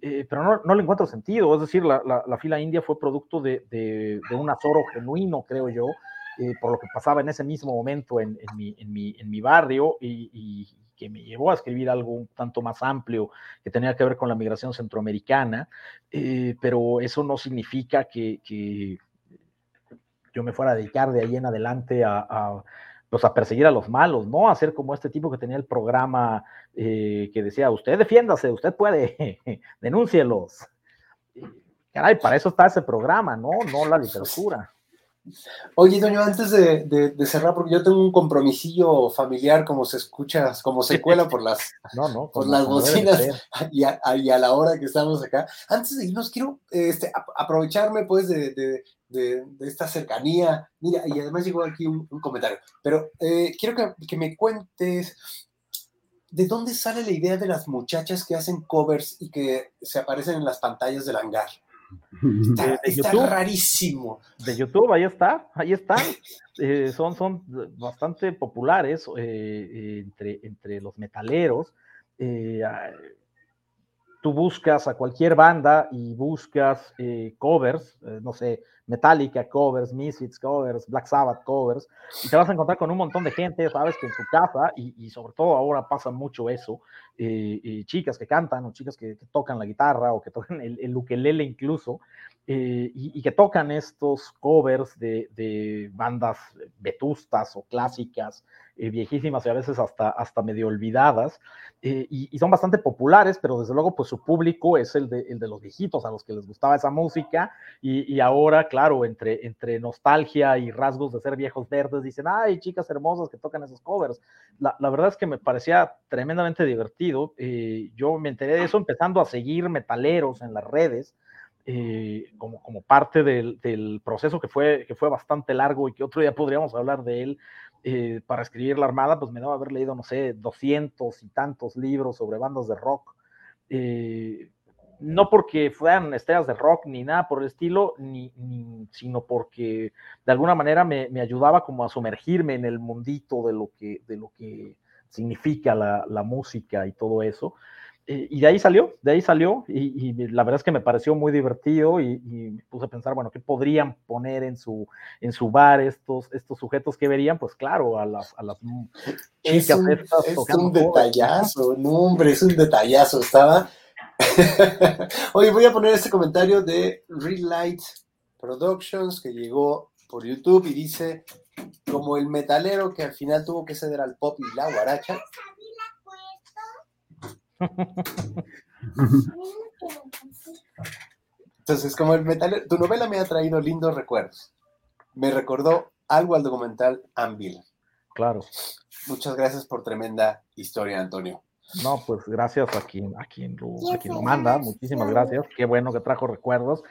pero no, no, le encuentro sentido, es decir, la, la, fila india fue producto de, de, de, un azoro genuino, creo yo, por lo que pasaba en ese mismo momento en, mi, en, mi, en mi, barrio y, que me llevó a escribir algo un tanto más amplio que tenía que ver con la migración centroamericana, eh, pero eso no significa que, yo me fuera a dedicar de ahí en adelante a, pues a perseguir a los malos, ¿no? A ser como este tipo que tenía el programa eh, que decía, usted defiéndase, usted puede, denúncielos. Caray, para eso está ese programa, ¿no? No la literatura. Oye, Doño, antes de, cerrar, porque yo tengo un compromisillo familiar, como se escucha, como se cuela por las, por las bocinas y a, la hora que estamos acá. Antes de irnos, quiero este, aprovecharme pues de, esta cercanía. Mira, y además llegó aquí un, comentario, pero eh, quiero que, que me cuentes ¿de dónde sale la idea de las muchachas que hacen covers y que se aparecen en las pantallas del hangar? Está, rarísimo. De YouTube, ahí está, ahí están. Eh, son, son bastante populares eh, entre, entre los metaleros. Eh, tú buscas a cualquier banda y buscas covers, no sé, Metallica covers, Misfits covers, Black Sabbath covers, y te vas a encontrar con un montón de gente, sabes que en su casa, y, sobre todo ahora pasa mucho eso, eh, eh, chicas que cantan o chicas que, tocan la guitarra o que tocan el, el ukelele incluso, eh, y, que tocan estos covers de, de bandas vetustas o clásicas, viejísimas y a veces hasta, hasta medio olvidadas, y, y, son bastante populares, pero desde luego pues su público es el de, el de los viejitos a los que les gustaba esa música, y, y ahora, claro, entre, entre nostalgia y rasgos de ser viejos verdes, dicen, ay, chicas hermosas que tocan esos covers. La, la verdad es que me parecía tremendamente divertido. Eh, yo me enteré de eso empezando a seguir metaleros en las redes. Eh, como, como parte del, del, proceso que fue, que fue bastante largo y que otro día podríamos hablar de él, eh, para escribir La Armada, pues me debo haber leído, no sé, doscientos y tantos libros sobre bandas de rock. Eh, no porque fueran estrellas de rock ni nada por el estilo, ni, sino porque de alguna manera me, ayudaba como a sumergirme en el mundito de lo que, de lo que significa la, música y todo eso. Eh, y de ahí salió, de ahí salió, y, la verdad es que me pareció muy divertido y, me puse a pensar, bueno, ¿qué podrían poner en su, en su bar estos, estos sujetos que verían? Pues claro, a las, a las es un, es un detallazo, no hombre, es un detallazo, estaba... Oye, voy a poner este comentario de Relight Productions que llegó por YouTube y dice, como el metalero que al final tuvo que ceder al pop y la guaracha, entonces, como el metal, tu novela me ha traído lindos recuerdos. Me recordó algo al documental Anvil. Claro. Muchas gracias por tremenda historia, Antonio. No, pues gracias a quien, a quien, lo, lo manda. Muchísimas gracias. Qué bueno que trajo recuerdos.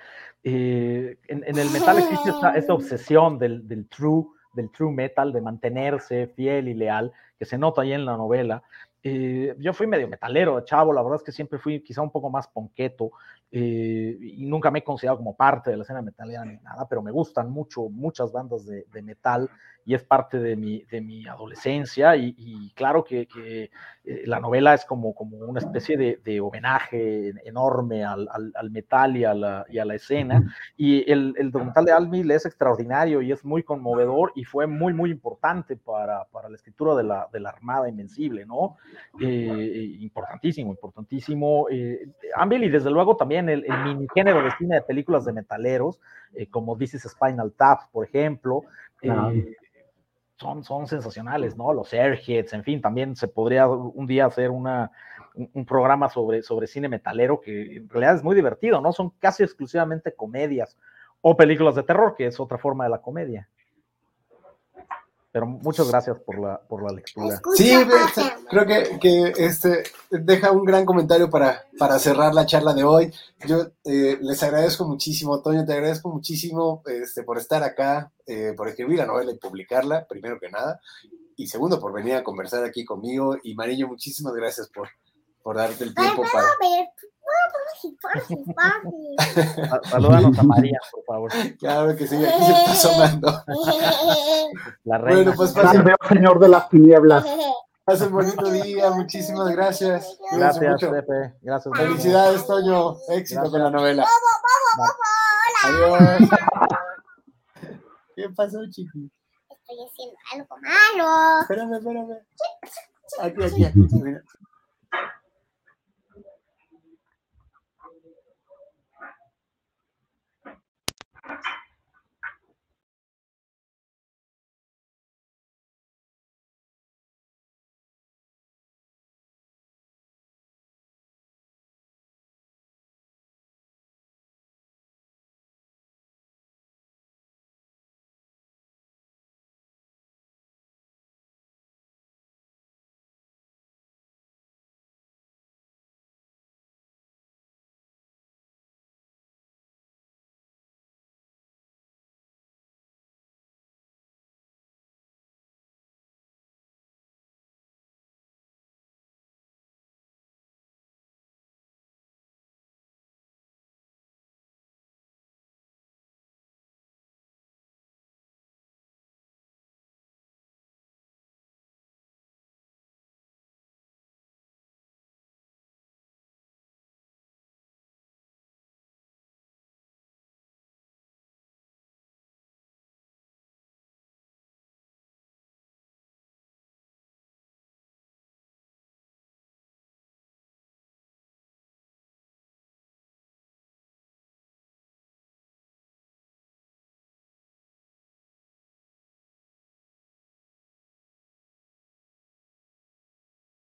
Eh, en, el metal existe esta, obsesión del, del, true, del true metal, de mantenerse fiel y leal, que se nota ahí en la novela. Eh, yo fui medio metalero, chavo, la verdad es que siempre fui quizá un poco más ponqueto eh, y nunca me he considerado como parte de la escena metalera ni nada, pero me gustan mucho, muchas bandas de, de metal y es parte de mi, de mi adolescencia y, claro que, que eh, la novela es como, como una especie de, de homenaje enorme al, al, metal y a, la, y a, la, escena y el, el documental de Almil es extraordinario y es muy conmovedor y fue muy, muy importante para, para la escritura de la, de la Armada Invencible, ¿no? Eh, importantísimo, importantísimo. Eh, y desde luego también el, el mini género de cine de películas de metaleros, eh, como This is Spinal Tap, por ejemplo. Eh, son, son sensacionales, ¿no? Los Airheads, en fin, también se podría un día hacer una, un, programa sobre, sobre cine metalero que en realidad es muy divertido, ¿no? Son casi exclusivamente comedias o películas de terror, que es otra forma de la comedia. Pero muchas gracias por la, por la lectura. Sí, creo que, que, este deja un gran comentario para, para cerrar la charla de hoy. Yo eh, les agradezco muchísimo, Toño, te agradezco muchísimo este, por estar acá, eh, por escribir la novela y publicarla, primero que nada. Y segundo, por venir a conversar aquí conmigo. Y Marillo, muchísimas gracias por, por darte el tiempo para... Salúdanos a María, por favor. Claro que sí, aquí se está asomando. La reina. Bueno, pues pasen, señor de las tinieblas. Pasen bonito día, muchísimas gracias. Gracias, Pepe. Gracias. Felicidades, Toño. Éxito con la novela. Adiós. ¿Qué pasó, chiqui? Estoy haciendo algo malo. Espérame, espérame. Aquí, aquí, aquí. Mira.